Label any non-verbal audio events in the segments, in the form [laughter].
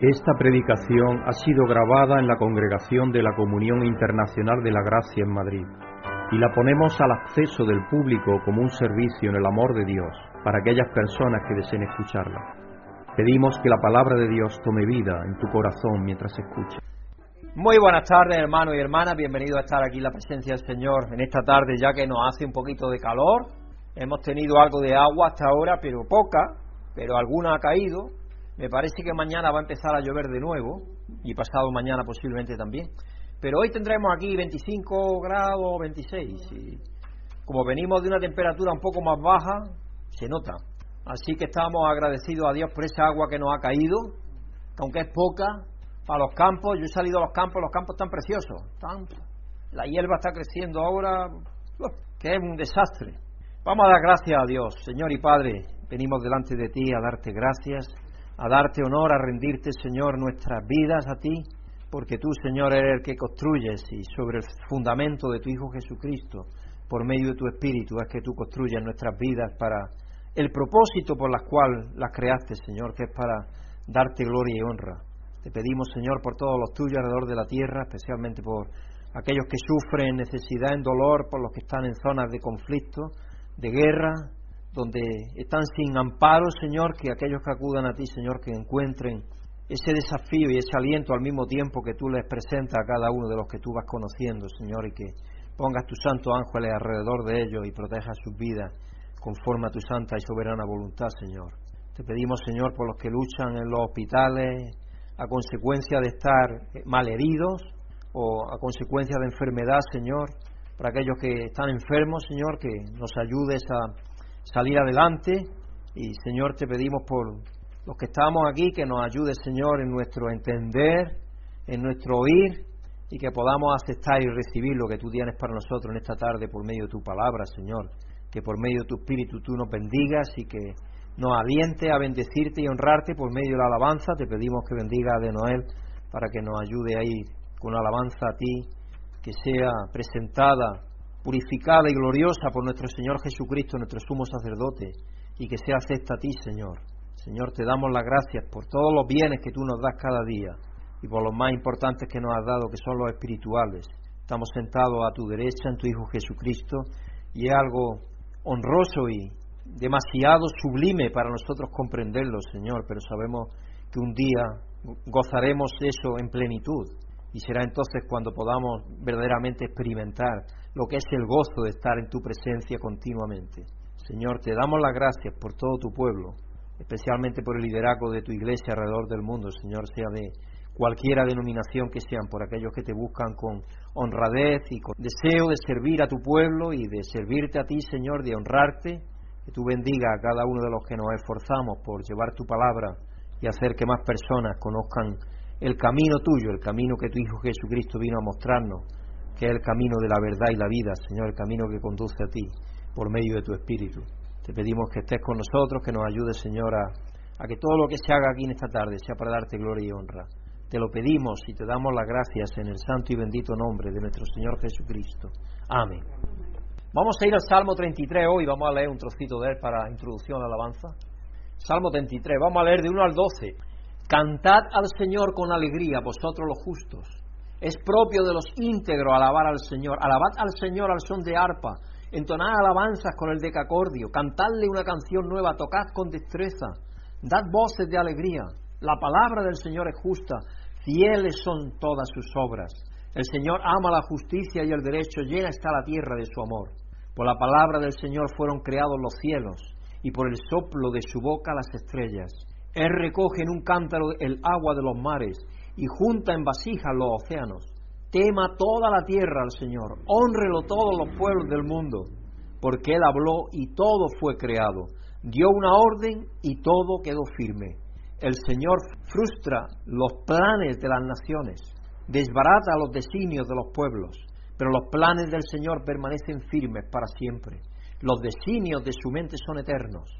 Esta predicación ha sido grabada en la Congregación de la Comunión Internacional de la Gracia en Madrid y la ponemos al acceso del público como un servicio en el amor de Dios para aquellas personas que deseen escucharla. Pedimos que la palabra de Dios tome vida en tu corazón mientras escuchas. Muy buenas tardes, hermanos y hermanas. Bienvenidos a estar aquí en la presencia del Señor en esta tarde, ya que nos hace un poquito de calor. Hemos tenido algo de agua hasta ahora, pero poca, pero alguna ha caído. Me parece que mañana va a empezar a llover de nuevo y pasado mañana posiblemente también. Pero hoy tendremos aquí 25 grados, 26. Y como venimos de una temperatura un poco más baja, se nota. Así que estamos agradecidos a Dios por esa agua que nos ha caído, aunque es poca, para los campos. Yo he salido a los campos, los campos están preciosos. la hierba está creciendo ahora, que es un desastre. Vamos a dar gracias a Dios, Señor y Padre. Venimos delante de ti a darte gracias a darte honor, a rendirte, Señor, nuestras vidas a ti, porque tú, Señor, eres el que construyes y sobre el fundamento de tu Hijo Jesucristo, por medio de tu Espíritu, es que tú construyes nuestras vidas para el propósito por el cual las creaste, Señor, que es para darte gloria y honra. Te pedimos, Señor, por todos los tuyos alrededor de la tierra, especialmente por aquellos que sufren necesidad, en dolor, por los que están en zonas de conflicto, de guerra, donde están sin amparo, Señor, que aquellos que acudan a ti, Señor, que encuentren ese desafío y ese aliento al mismo tiempo que tú les presentas a cada uno de los que tú vas conociendo, Señor, y que pongas tus santos ángeles alrededor de ellos y protejas sus vidas conforme a tu santa y soberana voluntad, Señor. Te pedimos, Señor, por los que luchan en los hospitales a consecuencia de estar malheridos o a consecuencia de enfermedad, Señor, para aquellos que están enfermos, Señor, que nos ayudes a salir adelante. Y Señor te pedimos por los que estamos aquí que nos ayude Señor en nuestro entender, en nuestro oír y que podamos aceptar y recibir lo que tú tienes para nosotros en esta tarde por medio de tu palabra Señor, que por medio de tu espíritu tú nos bendigas y que nos aliente a bendecirte y honrarte por medio de la alabanza, te pedimos que bendiga de Noel para que nos ayude ahí con alabanza a ti, que sea presentada purificada y gloriosa por nuestro Señor Jesucristo, nuestro sumo sacerdote, y que sea acepta a ti, Señor. Señor, te damos las gracias por todos los bienes que tú nos das cada día y por los más importantes que nos has dado, que son los espirituales. Estamos sentados a tu derecha en tu Hijo Jesucristo y es algo honroso y demasiado sublime para nosotros comprenderlo, Señor, pero sabemos que un día gozaremos eso en plenitud y será entonces cuando podamos verdaderamente experimentar lo que es el gozo de estar en tu presencia continuamente. Señor, te damos las gracias por todo tu pueblo, especialmente por el liderazgo de tu iglesia alrededor del mundo, Señor, sea de cualquiera denominación que sean, por aquellos que te buscan con honradez y con deseo de servir a tu pueblo y de servirte a ti, Señor, de honrarte, que tú bendiga a cada uno de los que nos esforzamos por llevar tu palabra y hacer que más personas conozcan el camino tuyo, el camino que tu Hijo Jesucristo vino a mostrarnos, que es el camino de la verdad y la vida, Señor, el camino que conduce a ti por medio de tu Espíritu. Te pedimos que estés con nosotros, que nos ayudes, Señor, a, que todo lo que se haga aquí en esta tarde sea para darte gloria y honra. Te lo pedimos y te damos las gracias en el santo y bendito nombre de nuestro Señor Jesucristo. Amén. Vamos a ir al Salmo 33 hoy, vamos a leer un trocito de él para introducción a la alabanza. Salmo 33, vamos a leer de 1 al 12. Cantad al Señor con alegría, vosotros los justos es propio de los íntegros alabar al Señor. Alabad al Señor al son de arpa. Entonad alabanzas con el decacordio. Cantadle una canción nueva. Tocad con destreza. Dad voces de alegría. La palabra del Señor es justa. Fieles son todas sus obras. El Señor ama la justicia y el derecho. Llena está la tierra de su amor. Por la palabra del Señor fueron creados los cielos y por el soplo de su boca las estrellas. Él recoge en un cántaro el agua de los mares y junta en vasijas los océanos. Tema toda la tierra al Señor, honrelo todos los pueblos del mundo, porque Él habló y todo fue creado, dio una orden y todo quedó firme. El Señor frustra los planes de las naciones, desbarata los designios de los pueblos, pero los planes del Señor permanecen firmes para siempre. Los designios de su mente son eternos.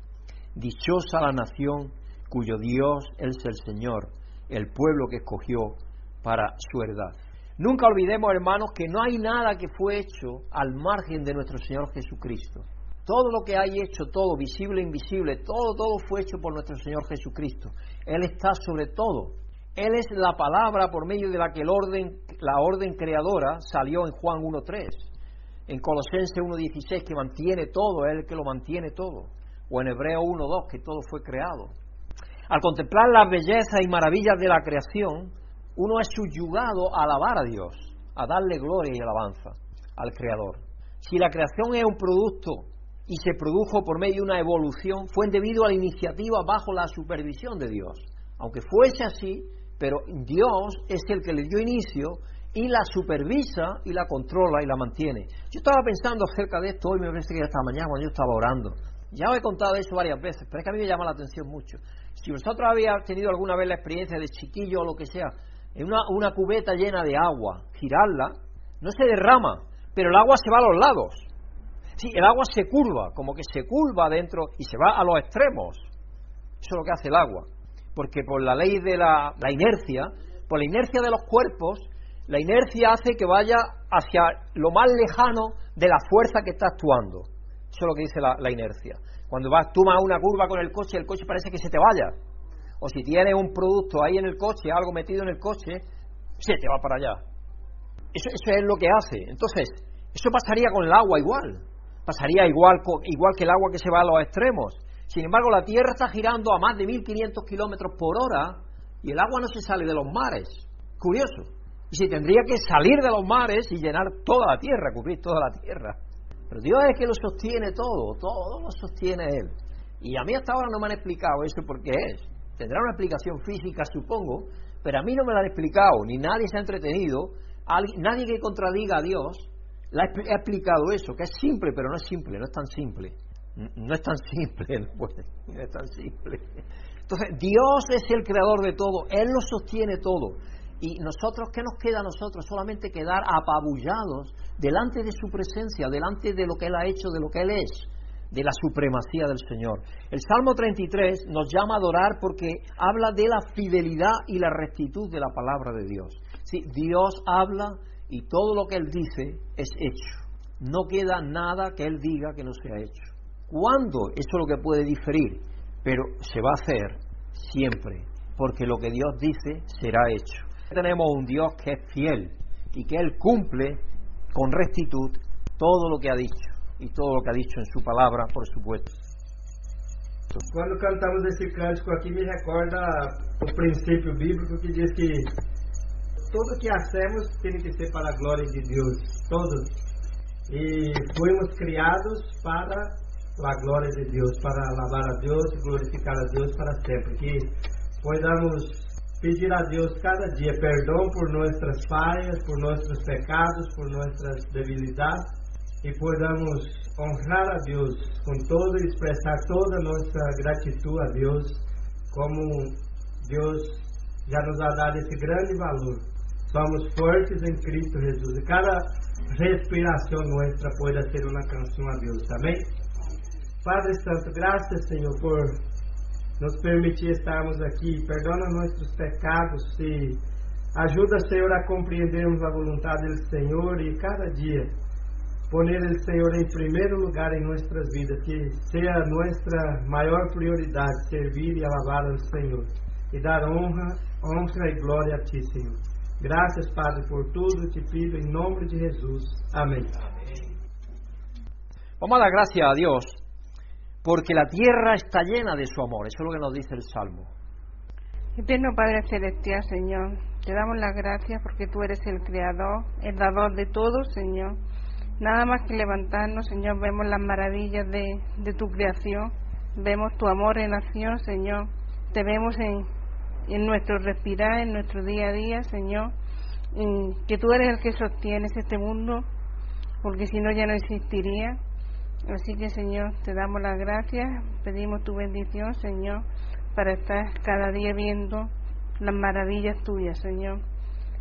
Dichosa la nación cuyo Dios es el Señor, el pueblo que escogió para su heredad. Nunca olvidemos, hermanos, que no hay nada que fue hecho al margen de nuestro Señor Jesucristo. Todo lo que hay hecho, todo, visible e invisible, todo, todo fue hecho por nuestro Señor Jesucristo. Él está sobre todo. Él es la palabra por medio de la que el orden, la orden creadora salió en Juan 1.3, en Colosenses 1.16 que mantiene todo, Él que lo mantiene todo, o en Hebreo 1.2 que todo fue creado. Al contemplar las bellezas y maravillas de la creación, uno es subyugado a alabar a Dios, a darle gloria y alabanza al Creador. Si la creación es un producto y se produjo por medio de una evolución, fue debido a la iniciativa bajo la supervisión de Dios. Aunque fuese así, pero Dios es el que le dio inicio y la supervisa y la controla y la mantiene. Yo estaba pensando acerca de esto hoy, me parece que esta mañana cuando yo estaba orando. Ya os he contado eso varias veces, pero es que a mí me llama la atención mucho. Si vosotros habéis tenido alguna vez la experiencia de chiquillo o lo que sea, en una, cubeta llena de agua, girarla, no se derrama, pero el agua se va a los lados. Sí, el agua se curva, como que se curva dentro y se va a los extremos. Eso es lo que hace el agua. Porque por la ley de la, inercia, por la inercia de los cuerpos, la inercia hace que vaya hacia lo más lejano de la fuerza que está actuando. Eso es lo que dice la inercia. Cuando vas, tú vas a una curva con el coche, el coche parece que se te vaya. O si tienes un producto ahí en el coche, algo metido en el coche, se te va para allá. Eso, es lo que hace. Entonces, eso pasaría con el agua igual. Pasaría igual, igual que el agua que se va a los extremos. Sin embargo, la Tierra está girando a más de 1500 kilómetros por hora y el agua no se sale de los mares. Curioso. Y se tendría que salir de los mares y llenar toda la Tierra, cubrir toda la Tierra. Pero Dios es que lo sostiene todo, todo lo sostiene Él. Y a mí hasta ahora no me han explicado eso por qué es. Tendrá una explicación física, supongo, pero a mí no me la han explicado, ni nadie se ha entretenido, nadie que contradiga a Dios le ha explicado eso, que es simple, pero no es simple, no es tan simple. No es tan simple, [laughs] no es tan simple. Entonces, Dios es el creador de todo, Él lo sostiene todo. Y nosotros, ¿qué nos queda a nosotros? Solamente quedar apabullados delante de su presencia, delante de lo que Él ha hecho, de lo que Él es, de la supremacía del Señor. El Salmo 33 nos llama a adorar porque habla de la fidelidad y la rectitud de la palabra de Dios. Sí, Dios habla y todo lo que Él dice es hecho. No queda nada que Él diga que no sea hecho. ¿Cuándo? Eso es lo que puede diferir, pero se va a hacer siempre, porque lo que Dios dice será hecho. Tenemos un Dios que es fiel y que Él cumple con rectitud todo lo que ha dicho y todo lo que ha dicho en su palabra, por supuesto. Quando cantamos esse cântico aqui, me recorda o princípio bíblico que diz que tudo que hacemos tem que ser para a glória de Deus, todos. E fomos criados para a glória de Deus, para alabar a Deus e glorificar a Deus para sempre. Que podamos pedir a Deus cada dia perdão por nossas falhas, por nossos pecados, por nossas debilidades e podamos honrar a Deus com todo e expressar toda a nossa gratidão a Deus, como Deus já nos ha dado esse grande valor. Somos fortes em Cristo Jesus e cada respiração nossa pode ser uma canção a Deus, amém? Padre Santo, graças, Senhor, por nos permitir estarmos aqui. Perdona nossos pecados e ajuda, Senhor, a compreendermos a vontade do Senhor e cada dia poner el Señor en primer lugar en nuestras vidas, que sea nuestra mayor prioridad servir y alabar al Señor y dar honra, honra y gloria a ti, Señor. Gracias, Padre, por tudo, te pido en nombre de Jesús. Amén. Vamos a dar gracias a Dios porque la tierra está llena de su amor. Eso es lo que nos dice el Salmo. Eterno Padre Celestial, Señor, te damos las gracias porque tú eres el Creador, el dador de todo, Señor. Nada más que levantarnos, Señor, vemos las maravillas de, tu creación, vemos tu amor en acción, Señor, te vemos en, en nuestro respirar, en nuestro día a día, Señor, que tú eres el que sostienes este mundo, porque si no ya no existiría. Así que, Señor, te damos las gracias, pedimos tu bendición, Señor, para estar cada día viendo las maravillas tuyas, Señor.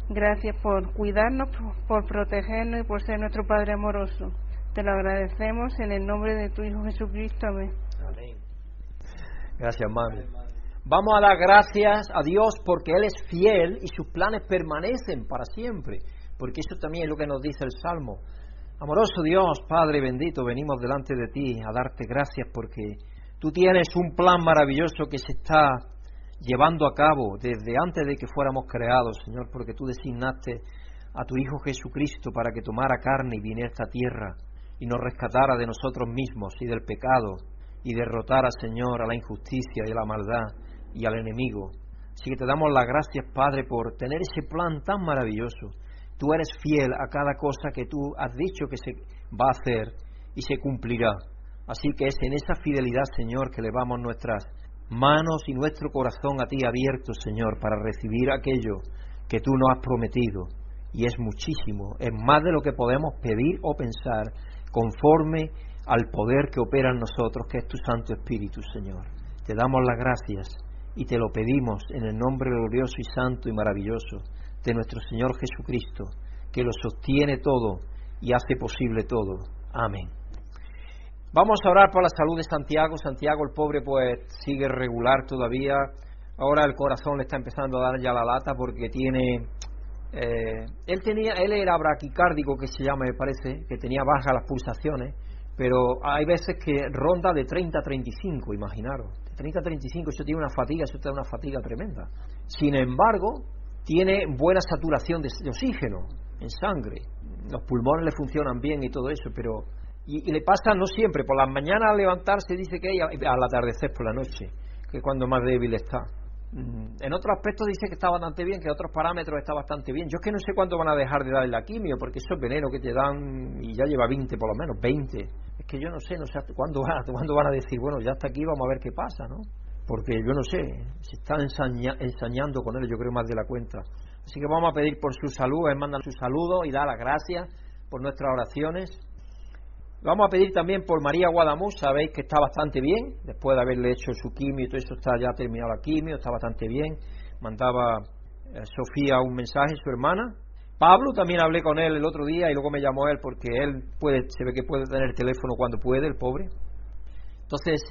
Gracias por cuidarnos, por protegernos y por ser nuestro Padre amoroso. Te lo agradecemos en el nombre de tu Hijo Jesucristo. Amén. Gracias, mami. Vamos a dar gracias a Dios porque Él es fiel y sus planes permanecen para siempre. Porque eso también es lo que nos dice el Salmo. Amoroso Dios, Padre bendito, venimos delante de ti a darte gracias porque tú tienes un plan maravilloso que se está llevando a cabo desde antes de que fuéramos creados, Señor, porque tú designaste a tu Hijo Jesucristo para que tomara carne y viniera a esta tierra y nos rescatara de nosotros mismos y del pecado y derrotara, Señor, a la injusticia y a la maldad y al enemigo. Así que te damos las gracias, Padre, por tener ese plan tan maravilloso. Tú eres fiel a cada cosa que tú has dicho que se va a hacer y se cumplirá. Así que es en esa fidelidad, Señor, que levamos nuestras manos y nuestro corazón a ti abierto, Señor, para recibir aquello que tú nos has prometido. Y es muchísimo, es más de lo que podemos pedir o pensar, conforme al poder que opera en nosotros, que es tu Santo Espíritu, Señor. Te damos las gracias y te lo pedimos en el nombre glorioso y santo y maravilloso de nuestro Señor Jesucristo, que lo sostiene todo y hace posible todo. Amén. Vamos a orar por la salud de Santiago. Santiago, el pobre, pues sigue regular todavía. Ahora el corazón le está empezando a dar ya la lata porque tiene. Eh, él tenía, él era braquicárdico, que se llama, me parece, que tenía bajas las pulsaciones, pero hay veces que ronda de 30 a 35, imaginaros. De 30 a 35, eso tiene una fatiga, eso da una fatiga tremenda. Sin embargo, tiene buena saturación de oxígeno en sangre. Los pulmones le funcionan bien y todo eso, pero y, le pasa no siempre, por las mañanas al levantarse dice que hay, al atardecer por la noche, que es cuando más débil está. Mm, en otros aspectos dice que está bastante bien, que en otros parámetros está bastante bien. Yo es que no sé cuándo van a dejar de darle la quimio, porque eso es veneno que te dan y ya lleva 20 por lo menos, 20. Es que yo no sé, no sé cuándo van, [laughs] cuándo van a decir, bueno, ya hasta aquí, vamos a ver qué pasa, ¿no? Porque yo no sé, se está ensañando con él, yo creo más de la cuenta. Así que vamos a pedir por su salud, él manda su saludo y da las gracias por nuestras oraciones Vamos a pedir también por María Guadamuz, sabéis que está bastante bien, después de haberle hecho su quimio y todo eso está ya terminado la quimio, está bastante bien. Mandaba eh, Sofía un mensaje, su hermana. Pablo también hablé con él el otro día y luego me llamó él porque él puede, se ve que puede tener teléfono cuando puede, el pobre. Entonces,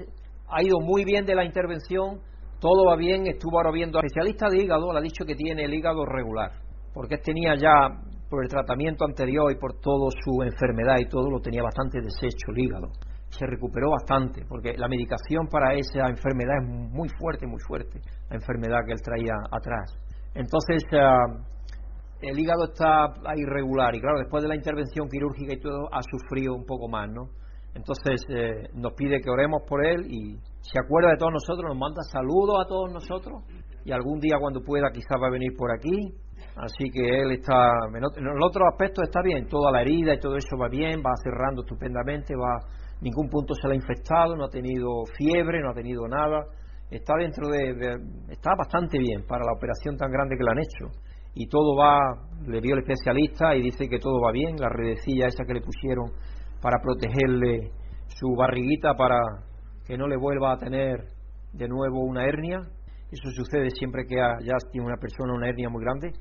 ha ido muy bien de la intervención, todo va bien, estuvo ahora viendo al especialista de hígado, le ha dicho que tiene el hígado regular, porque tenía ya por el tratamiento anterior y por toda su enfermedad y todo, lo tenía bastante deshecho el hígado. Se recuperó bastante, porque la medicación para esa enfermedad es muy fuerte, muy fuerte, la enfermedad que él traía atrás. Entonces, ah, el hígado está irregular y claro, después de la intervención quirúrgica y todo, ha sufrido un poco más, ¿no? Entonces eh, nos pide que oremos por él y se acuerda de todos nosotros, nos manda saludos a todos nosotros y algún día cuando pueda quizás va a venir por aquí Así que él está, en el otro aspecto está bien, toda la herida y todo eso va bien, va cerrando estupendamente, va, ningún punto se le ha infectado, no ha tenido fiebre, no ha tenido nada, está dentro de, está bastante bien para la operación tan grande que le han hecho. Y todo va, le vio el especialista y dice que todo va bien, la redecilla esa que le pusieron para protegerle su barriguita para que no le vuelva a tener de nuevo una hernia. Eso sucede siempre que ya tiene una persona una hernia muy grande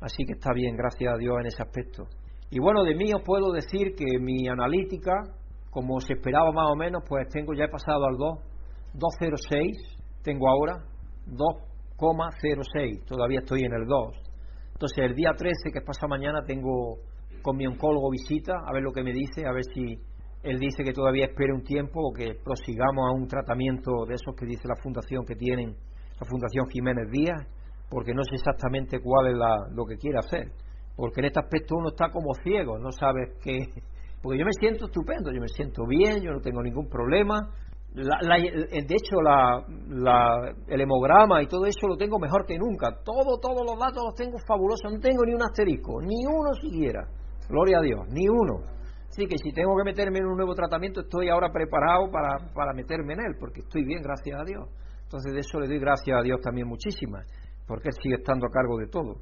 Así que está bien, gracias a Dios en ese aspecto. Y bueno, de mí os puedo decir que mi analítica, como se esperaba más o menos, pues tengo ya he pasado al 2, 206, tengo ahora 2,06, todavía estoy en el 2. Entonces el día 13, que pasa mañana, tengo con mi oncólogo visita, a ver lo que me dice, a ver si él dice que todavía espere un tiempo o que prosigamos a un tratamiento de esos que dice la fundación que tienen, la Fundación Jiménez Díaz, porque no sé exactamente cuál es lo que quiere hacer. Porque en este aspecto uno está como ciego, no sabes qué. Porque yo me siento estupendo, yo me siento bien, yo no tengo ningún problema. de hecho, el hemograma y todo eso lo tengo mejor que nunca. Todo, todos los datos los tengo fabulosos, no tengo ni un asterisco, ni uno siquiera. Gloria a Dios, ni uno. Así que si tengo que meterme en un nuevo tratamiento, estoy ahora preparado para, para meterme en él, porque estoy bien, gracias a Dios. Entonces de eso le doy gracias a Dios también muchísimas porque Él sigue estando a cargo de todo.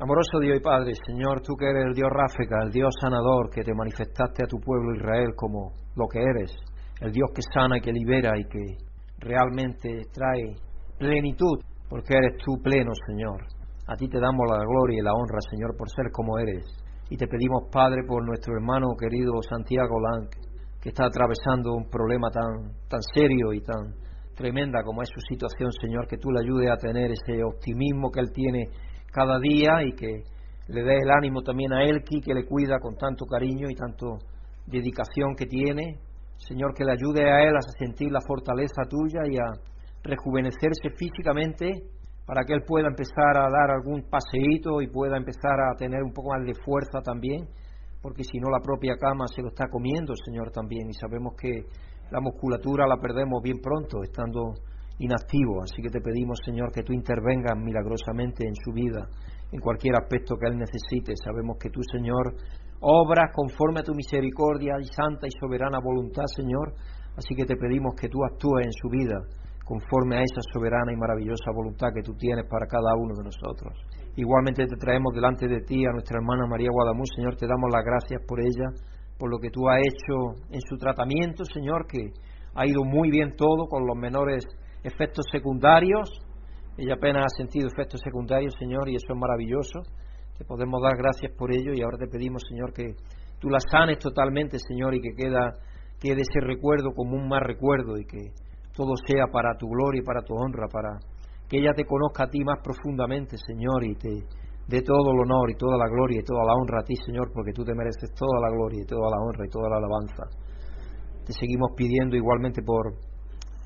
Amoroso Dios y Padre, Señor, tú que eres el Dios Ráfica, el Dios sanador, que te manifestaste a tu pueblo Israel como lo que eres, el Dios que sana y que libera y que realmente trae plenitud, porque eres tú pleno, Señor. A ti te damos la gloria y la honra, Señor, por ser como eres. Y te pedimos, Padre, por nuestro hermano querido Santiago Lang, que está atravesando un problema tan, tan serio y tan tremenda como es su situación, Señor, que tú le ayudes a tener ese optimismo que él tiene cada día y que le dé el ánimo también a Elki, que le cuida con tanto cariño y tanto dedicación que tiene. Señor, que le ayude a él a sentir la fortaleza tuya y a rejuvenecerse físicamente para que él pueda empezar a dar algún paseíto y pueda empezar a tener un poco más de fuerza también, porque si no la propia cama se lo está comiendo, Señor, también, y sabemos que la musculatura la perdemos bien pronto, estando inactivo, así que te pedimos, Señor, que tú intervengas milagrosamente en su vida, en cualquier aspecto que él necesite. Sabemos que tú, Señor, obras conforme a tu misericordia y santa y soberana voluntad, Señor, así que te pedimos que tú actúes en su vida conforme a esa soberana y maravillosa voluntad que tú tienes para cada uno de nosotros. Igualmente te traemos delante de ti a nuestra hermana María Guadamuz, Señor, te damos las gracias por ella, por lo que tú has hecho en su tratamiento, Señor, que ha ido muy bien todo con los menores efectos secundarios. Ella apenas ha sentido efectos secundarios, Señor, y eso es maravilloso. Te podemos dar gracias por ello y ahora te pedimos, Señor, que tú la sanes totalmente, Señor, y que queda, quede ese recuerdo como un más recuerdo y que todo sea para tu gloria y para tu honra, para que ella te conozca a ti más profundamente, Señor, y te dé todo el honor y toda la gloria y toda la honra a ti, Señor, porque tú te mereces toda la gloria y toda la honra y toda la alabanza. Te seguimos pidiendo igualmente por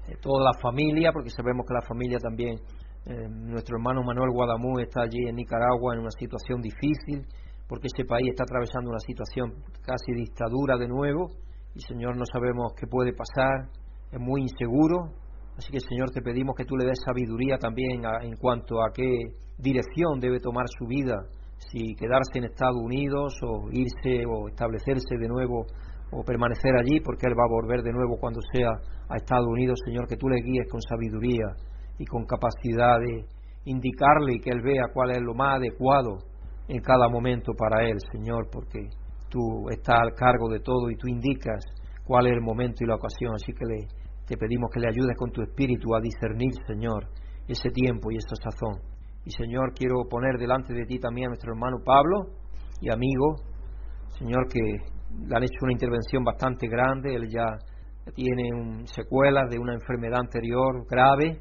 eh, toda la familia, porque sabemos que la familia también, eh, nuestro hermano Manuel Guadamú está allí en Nicaragua en una situación difícil, porque ese país está atravesando una situación casi dictadura de nuevo, y Señor, no sabemos qué puede pasar, es muy inseguro, así que Señor te pedimos que tú le des sabiduría también en cuanto a qué dirección debe tomar su vida, si quedarse en Estados Unidos o irse o establecerse de nuevo o permanecer allí porque Él va a volver de nuevo cuando sea a Estados Unidos, Señor, que tú le guíes con sabiduría y con capacidad de indicarle y que Él vea cuál es lo más adecuado en cada momento para Él, Señor, porque tú estás al cargo de todo y tú indicas cuál es el momento y la ocasión. Así que le, te pedimos que le ayudes con tu espíritu a discernir, Señor, ese tiempo y esa sazón. Y Señor, quiero poner delante de ti también a nuestro hermano Pablo y amigo, Señor, que le han hecho una intervención bastante grande, él ya tiene secuelas de una enfermedad anterior grave,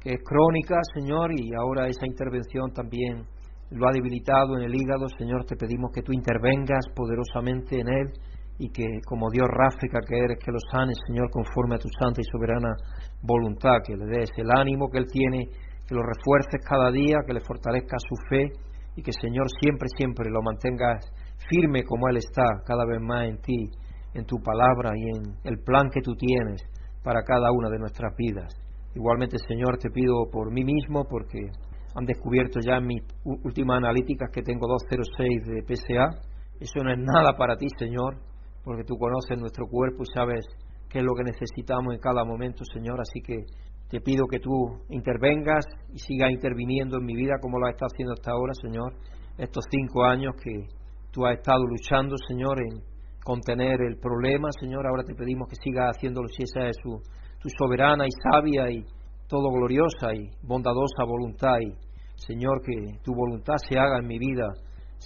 que es crónica, Señor, y ahora esa intervención también lo ha debilitado en el hígado. Señor, te pedimos que tú intervengas poderosamente en él y que como Dios ráfica que eres, que lo sanes, Señor, conforme a tu santa y soberana voluntad, que le des el ánimo que Él tiene, que lo refuerces cada día, que le fortalezca su fe y que, Señor, siempre, siempre lo mantengas firme como Él está cada vez más en ti, en tu palabra y en el plan que tú tienes para cada una de nuestras vidas. Igualmente, Señor, te pido por mí mismo, porque han descubierto ya en mis últimas analíticas que tengo 206 de PSA. Eso no es nada para ti, Señor porque tú conoces nuestro cuerpo y sabes qué es lo que necesitamos en cada momento, Señor. Así que te pido que tú intervengas y sigas interviniendo en mi vida como lo estado haciendo hasta ahora, Señor. Estos cinco años que tú has estado luchando, Señor, en contener el problema, Señor. Ahora te pedimos que sigas haciéndolo si esa es su, tu soberana y sabia y todo gloriosa y bondadosa voluntad. Y, Señor, que tu voluntad se haga en mi vida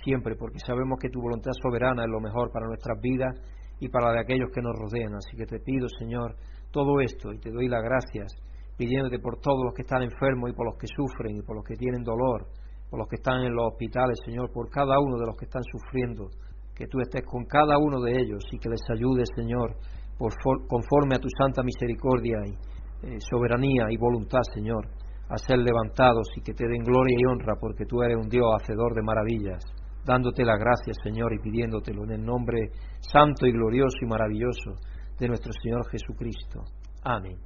siempre, porque sabemos que tu voluntad soberana es lo mejor para nuestras vidas y para la de aquellos que nos rodean. Así que te pido, Señor, todo esto y te doy las gracias, pidiéndote por todos los que están enfermos y por los que sufren y por los que tienen dolor, por los que están en los hospitales, Señor, por cada uno de los que están sufriendo, que tú estés con cada uno de ellos y que les ayudes, Señor, por, conforme a tu santa misericordia y eh, soberanía y voluntad, Señor, a ser levantados y que te den gloria y honra, porque tú eres un Dios hacedor de maravillas dándote la gracia, Señor, y pidiéndotelo en el nombre santo y glorioso y maravilloso de nuestro Señor Jesucristo. Amén.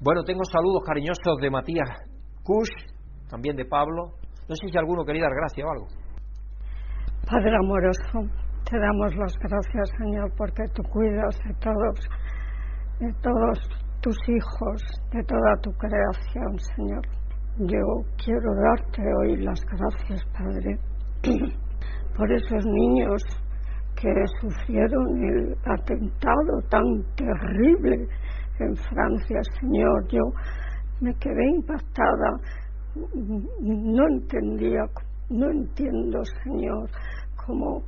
Bueno, tengo saludos cariñosos de Matías Kush, también de Pablo. No sé si alguno quería dar gracias o algo. Padre amoroso, te damos las gracias, Señor, porque tú cuidas de todos, de todos tus hijos, de toda tu creación, Señor. Yo quiero darte hoy las gracias, Padre, por esos niños que sufrieron el atentado tan terrible en Francia, Señor. Yo me quedé impactada, no entendía, no entiendo, Señor, cómo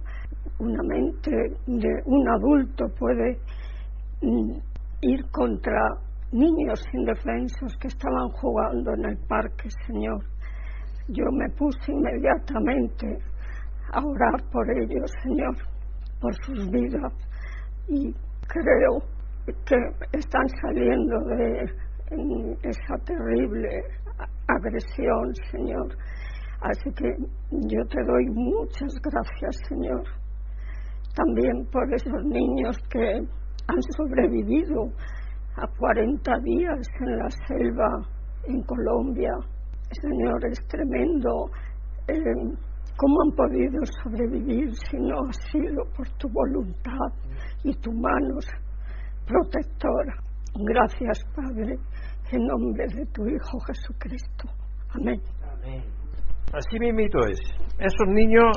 una mente de un adulto puede ir contra niños indefensos que estaban jugando en el parque, Señor. Yo me puse inmediatamente a orar por ellos, Señor, por sus vidas. Y creo que están saliendo de esa terrible agresión, Señor. Así que yo te doy muchas gracias, Señor. También por esos niños que han sobrevivido a 40 días en la selva en Colombia. Señor, es tremendo. Eh, ¿Cómo han podido sobrevivir si no ha sido por tu voluntad y tu mano protectora? Gracias, Padre, en nombre de tu Hijo Jesucristo. Amén. Amén. Así mismito es. Esos niños,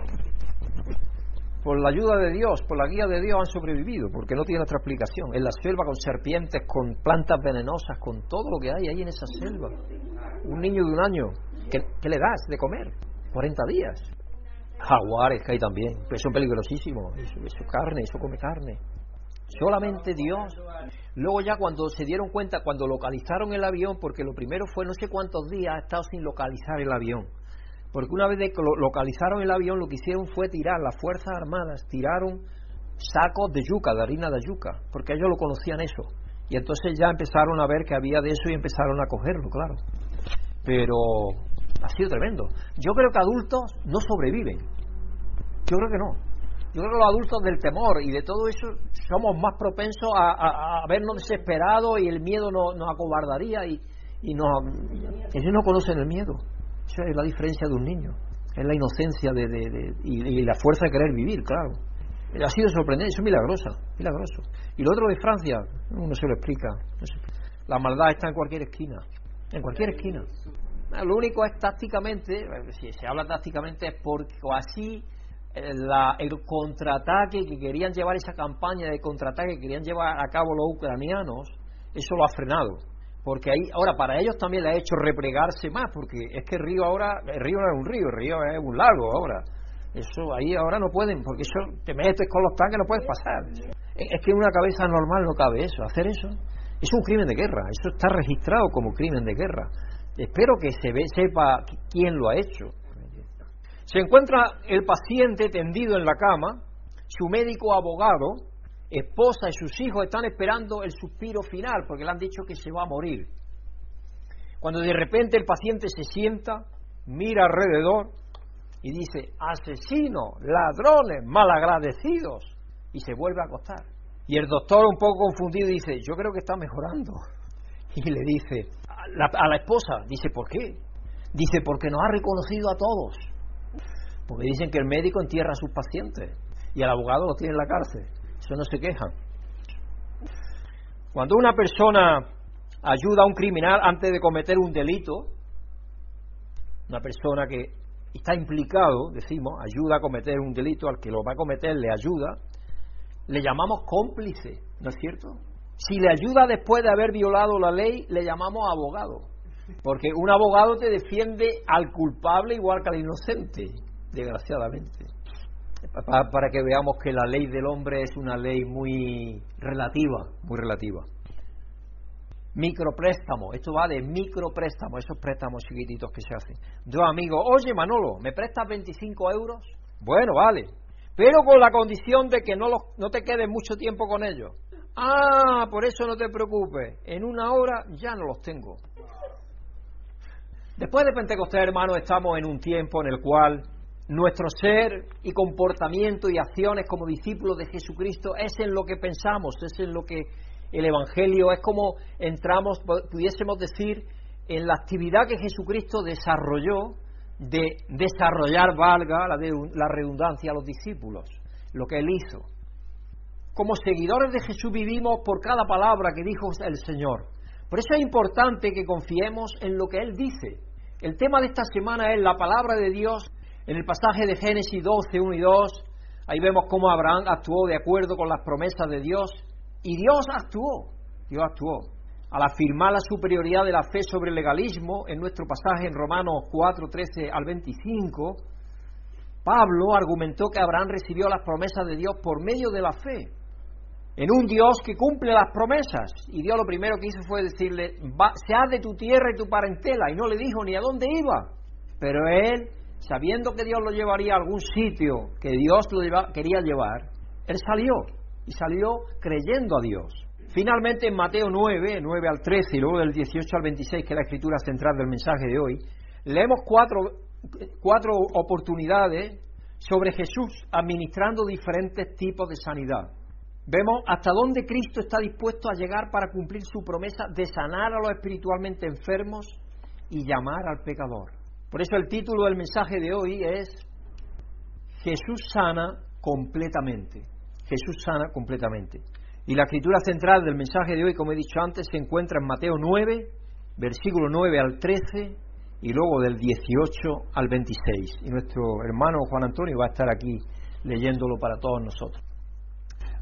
por la ayuda de Dios, por la guía de Dios, han sobrevivido, porque no tiene otra explicación. En la selva con serpientes, con plantas venenosas, con todo lo que hay ahí en esa selva. Un niño de un año, ¿qué, le das de comer? 40 días. Jaguares que hay también, pero son peligrosísimos. Eso, eso carne, eso come carne. Solamente Dios. Luego ya cuando se dieron cuenta, cuando localizaron el avión, porque lo primero fue no sé cuántos días ha estado sin localizar el avión. Porque una vez que localizaron el avión, lo que hicieron fue tirar, las Fuerzas Armadas tiraron sacos de yuca, de harina de yuca, porque ellos lo conocían eso. Y entonces ya empezaron a ver que había de eso y empezaron a cogerlo, claro. Pero ha sido tremendo. Yo creo que adultos no sobreviven. Yo creo que no. Yo creo que los adultos del temor y de todo eso somos más propensos a, vernos desesperados y el miedo nos, acobardaría y, y nos, ellos no conocen el miedo. Esa es la diferencia de un niño. Es la inocencia de, y, la fuerza de querer vivir, claro. Ha sido sorprendente, eso es milagrosa, milagroso. Y lo otro de Francia, uno se lo explica. La maldad está en cualquier esquina, en cualquier esquina. Lo único es tácticamente, si se habla tácticamente es porque así el contraataque que querían llevar esa campaña de contraataque que querían llevar a cabo los ucranianos, eso lo ha frenado. Porque ahí, ahora para ellos también le ha hecho replegarse más, porque es que el río ahora, el río no es un río, el río es un lago ahora. Eso ahí ahora no pueden, porque eso te metes con los tanques, no puedes pasar. Es que en una cabeza normal no cabe eso. Hacer eso es un crimen de guerra, eso está registrado como crimen de guerra. Espero que se ve, sepa quién lo ha hecho se encuentra el paciente tendido en la cama, su médico abogado, esposa y sus hijos están esperando el suspiro final porque le han dicho que se va a morir. Cuando de repente el paciente se sienta, mira alrededor y dice, asesinos, ladrones, malagradecidos, y se vuelve a acostar. Y el doctor un poco confundido dice, yo creo que está mejorando. [laughs] Y le dice a la, a la esposa, dice, ¿por qué? Dice, porque nos ha reconocido a todos porque dicen que el médico entierra a sus pacientes y el abogado lo tiene en la cárcel. Eso no se queja. Cuando una persona ayuda a un criminal antes de cometer un delito, una persona que está implicado, decimos, ayuda a cometer un delito, al que lo va a cometer le ayuda, le llamamos cómplice, ¿no es cierto? Si le ayuda después de haber violado la ley, le llamamos abogado, porque un abogado te defiende al culpable igual que al inocente desgraciadamente. Para, que veamos que la ley del hombre es una ley muy relativa, muy relativa. Micropréstamo, esto va de micropréstamo, esos préstamos chiquititos que se hacen. Dos amigos, oye Manolo, ¿me prestas 25 euros? Bueno, vale, pero con la condición de que no, no te quedes mucho tiempo con ellos. Ah, por eso no te preocupes, en una hora ya no los tengo. Después de Pentecostés, hermanos, estamos en un tiempo en el cual nuestro ser y comportamiento y acciones como discípulos de Jesucristo es en lo que pensamos, es en lo que el Evangelio es como entramos, pudiésemos decir, en la actividad que Jesucristo desarrolló de desarrollar, valga la, la redundancia, a los discípulos, lo que él hizo. Como seguidores de Jesús vivimos por cada palabra que dijo el Señor. Por eso es importante que confiemos en lo que Él dice. El tema de esta semana es la palabra de Dios en el pasaje de Génesis 12, 1 y 2, ahí vemos cómo Abraham actuó de acuerdo con las promesas de Dios y Dios actuó, Dios actuó. Al afirmar la superioridad de la fe sobre el legalismo, en nuestro pasaje en Romanos 4, 13 al 25, Pablo argumentó que Abraham recibió las promesas de Dios por medio de la fe, en un Dios que cumple las promesas. Y Dios lo primero que hizo fue decirle, sea de tu tierra y tu parentela, y no le dijo ni a dónde iba. Pero él sabiendo que Dios lo llevaría a algún sitio que Dios lo quería llevar, él salió y salió creyendo a Dios. Finalmente en Mateo 9, 9 al 13 y luego del 18 al 26, que es la escritura central del mensaje de hoy, leemos cuatro, cuatro oportunidades sobre Jesús administrando diferentes tipos de sanidad. Vemos hasta dónde Cristo está dispuesto a llegar para cumplir su promesa de sanar a los espiritualmente enfermos y llamar al pecador. Por eso el título del mensaje de hoy es Jesús sana completamente. Jesús sana completamente. Y la escritura central del mensaje de hoy, como he dicho antes, se encuentra en Mateo 9, versículo 9 al 13 y luego del 18 al 26. Y nuestro hermano Juan Antonio va a estar aquí leyéndolo para todos nosotros.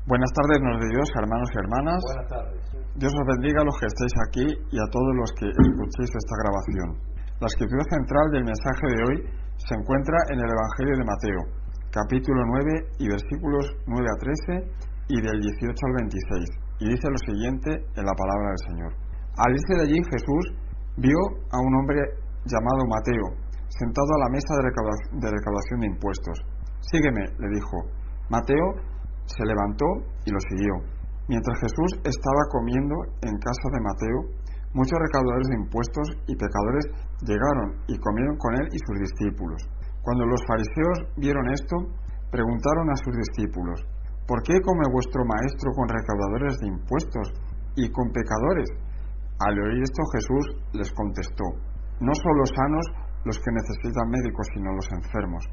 Buenas tardes, nos de Dios, hermanos y hermanas. Buenas tardes. Dios os bendiga a los que estáis aquí y a todos los que escuchéis esta grabación. La escritura central del mensaje de hoy se encuentra en el Evangelio de Mateo, capítulo 9 y versículos 9 a 13 y del 18 al 26, y dice lo siguiente en la palabra del Señor. Al irse de allí Jesús vio a un hombre llamado Mateo, sentado a la mesa de recaudación de impuestos. Sígueme, le dijo. Mateo se levantó y lo siguió. Mientras Jesús estaba comiendo en casa de Mateo, muchos recaudadores de impuestos y pecadores llegaron y comieron con él y sus discípulos. Cuando los fariseos vieron esto, preguntaron a sus discípulos, ¿Por qué come vuestro maestro con recaudadores de impuestos y con pecadores? Al oír esto Jesús les contestó, no son los sanos los que necesitan médicos, sino los enfermos.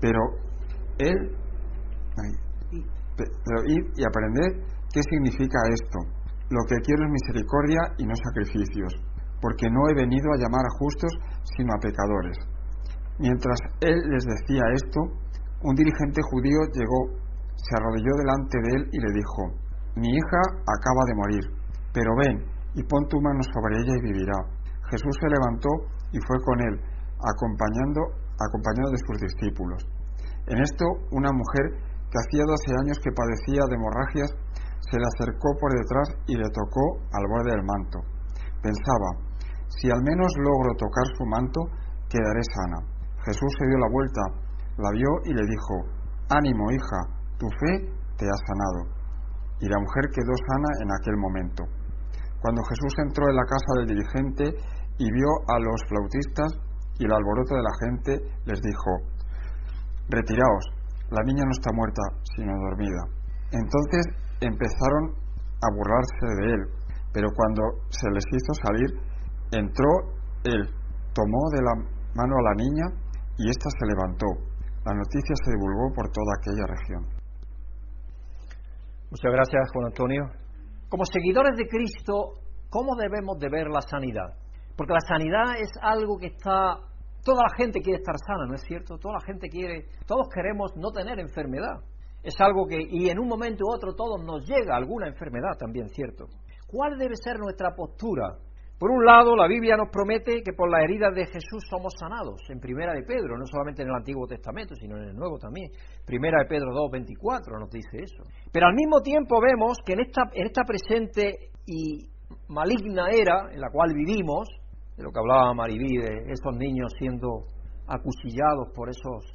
Pero él, pero ir y aprender qué significa esto. Lo que quiero es misericordia y no sacrificios, porque no he venido a llamar a justos, sino a pecadores. Mientras él les decía esto, un dirigente judío llegó se arrodilló delante de él y le dijo, Mi hija acaba de morir, pero ven y pon tu mano sobre ella y vivirá. Jesús se levantó y fue con él, acompañando, acompañado de sus discípulos. En esto, una mujer que hacía doce años que padecía de hemorragias, se le acercó por detrás y le tocó al borde del manto. Pensaba, si al menos logro tocar su manto, quedaré sana. Jesús se dio la vuelta, la vio y le dijo, Ánimo, hija, tu fe te ha sanado. Y la mujer quedó sana en aquel momento. Cuando Jesús entró en la casa del dirigente y vio a los flautistas y el alboroto de la gente, les dijo, Retiraos, la niña no está muerta, sino dormida. Entonces empezaron a burlarse de él, pero cuando se les hizo salir, entró él, tomó de la mano a la niña y ésta se levantó. La noticia se divulgó por toda aquella región. Muchas gracias, Juan Antonio. Como seguidores de Cristo, ¿cómo debemos de ver la sanidad? Porque la sanidad es algo que está... Toda la gente quiere estar sana, ¿no es cierto? Toda la gente quiere... Todos queremos no tener enfermedad. Es algo que... Y en un momento u otro todos nos llega alguna enfermedad también, ¿cierto? ¿Cuál debe ser nuestra postura por un lado, la Biblia nos promete que por las heridas de Jesús somos sanados, en Primera de Pedro, no solamente en el Antiguo Testamento, sino en el Nuevo también. Primera de Pedro 2, 24 nos dice eso. Pero al mismo tiempo vemos que en esta, en esta presente y maligna era en la cual vivimos, de lo que hablaba Maribí, de esos niños siendo acuchillados por, esos,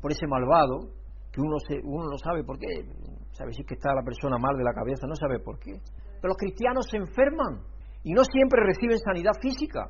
por ese malvado, que uno, se, uno no sabe por qué, sabe si es que está la persona mal de la cabeza, no sabe por qué. Pero los cristianos se enferman y no siempre reciben sanidad física.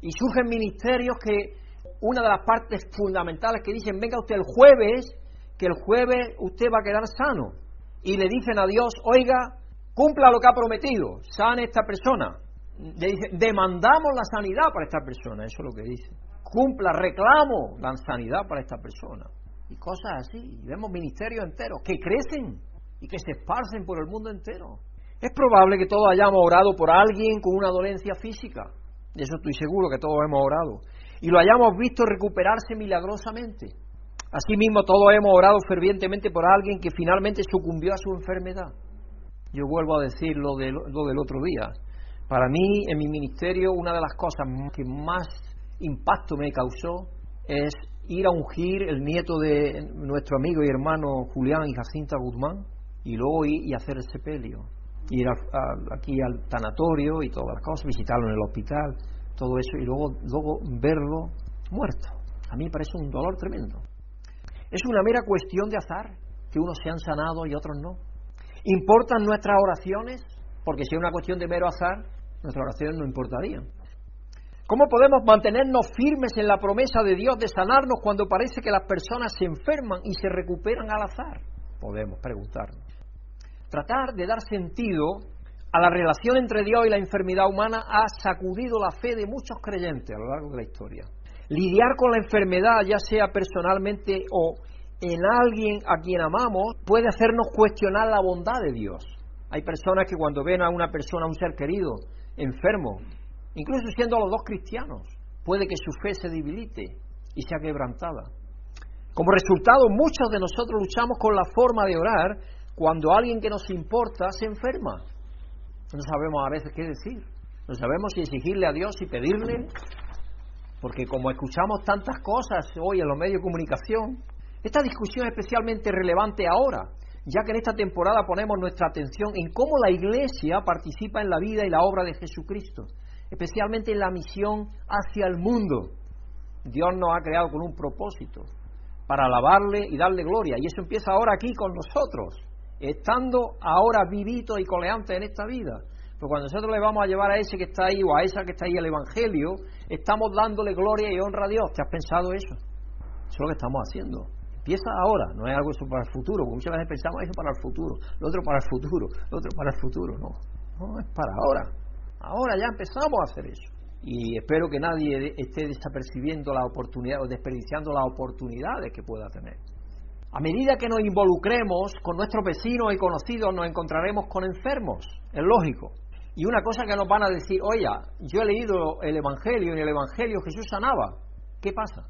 Y surgen ministerios que una de las partes fundamentales que dicen, venga usted el jueves, que el jueves usted va a quedar sano. Y le dicen a Dios, oiga, cumpla lo que ha prometido, sane esta persona. Le dicen, demandamos la sanidad para esta persona, eso es lo que dice. Cumpla, reclamo la sanidad para esta persona. Y cosas así. Vemos ministerios enteros que crecen y que se esparcen por el mundo entero. Es probable que todos hayamos orado por alguien con una dolencia física. De eso estoy seguro que todos hemos orado. Y lo hayamos visto recuperarse milagrosamente. Asimismo, todos hemos orado fervientemente por alguien que finalmente sucumbió a su enfermedad. Yo vuelvo a decir lo, de, lo del otro día. Para mí, en mi ministerio, una de las cosas que más impacto me causó es ir a ungir el nieto de nuestro amigo y hermano Julián y Jacinta Guzmán y luego ir y hacer el sepelio ir aquí al tanatorio y todas las cosas, visitarlo en el hospital, todo eso, y luego, luego verlo muerto. A mí me parece un dolor tremendo. Es una mera cuestión de azar que unos se han sanado y otros no. ¿Importan nuestras oraciones? porque si es una cuestión de mero azar, nuestras oraciones no importarían. ¿Cómo podemos mantenernos firmes en la promesa de Dios de sanarnos cuando parece que las personas se enferman y se recuperan al azar? Podemos preguntarnos. Tratar de dar sentido a la relación entre Dios y la enfermedad humana ha sacudido la fe de muchos creyentes a lo largo de la historia. Lidiar con la enfermedad, ya sea personalmente o en alguien a quien amamos, puede hacernos cuestionar la bondad de Dios. Hay personas que cuando ven a una persona, a un ser querido, enfermo, incluso siendo los dos cristianos, puede que su fe se debilite y sea quebrantada. Como resultado, muchos de nosotros luchamos con la forma de orar cuando alguien que nos importa se enferma. No sabemos a veces qué decir. No sabemos si exigirle a Dios y pedirle. Porque como escuchamos tantas cosas hoy en los medios de comunicación, esta discusión es especialmente relevante ahora, ya que en esta temporada ponemos nuestra atención en cómo la Iglesia participa en la vida y la obra de Jesucristo, especialmente en la misión hacia el mundo. Dios nos ha creado con un propósito, para alabarle y darle gloria, y eso empieza ahora aquí con nosotros estando ahora vivito y coleante en esta vida. Porque cuando nosotros le vamos a llevar a ese que está ahí o a esa que está ahí el Evangelio, estamos dándole gloria y honra a Dios. ¿Te has pensado eso? Eso es lo que estamos haciendo. Empieza ahora, no es algo para el futuro, porque muchas veces pensamos eso para el futuro, lo otro para el futuro, lo otro para el futuro. No, no es para ahora. Ahora ya empezamos a hacer eso. Y espero que nadie esté desapercibiendo la oportunidad o desperdiciando las oportunidades que pueda tener. A medida que nos involucremos con nuestros vecinos y conocidos, nos encontraremos con enfermos, es lógico. Y una cosa que nos van a decir, oye, yo he leído el Evangelio y en el Evangelio Jesús sanaba. ¿Qué pasa?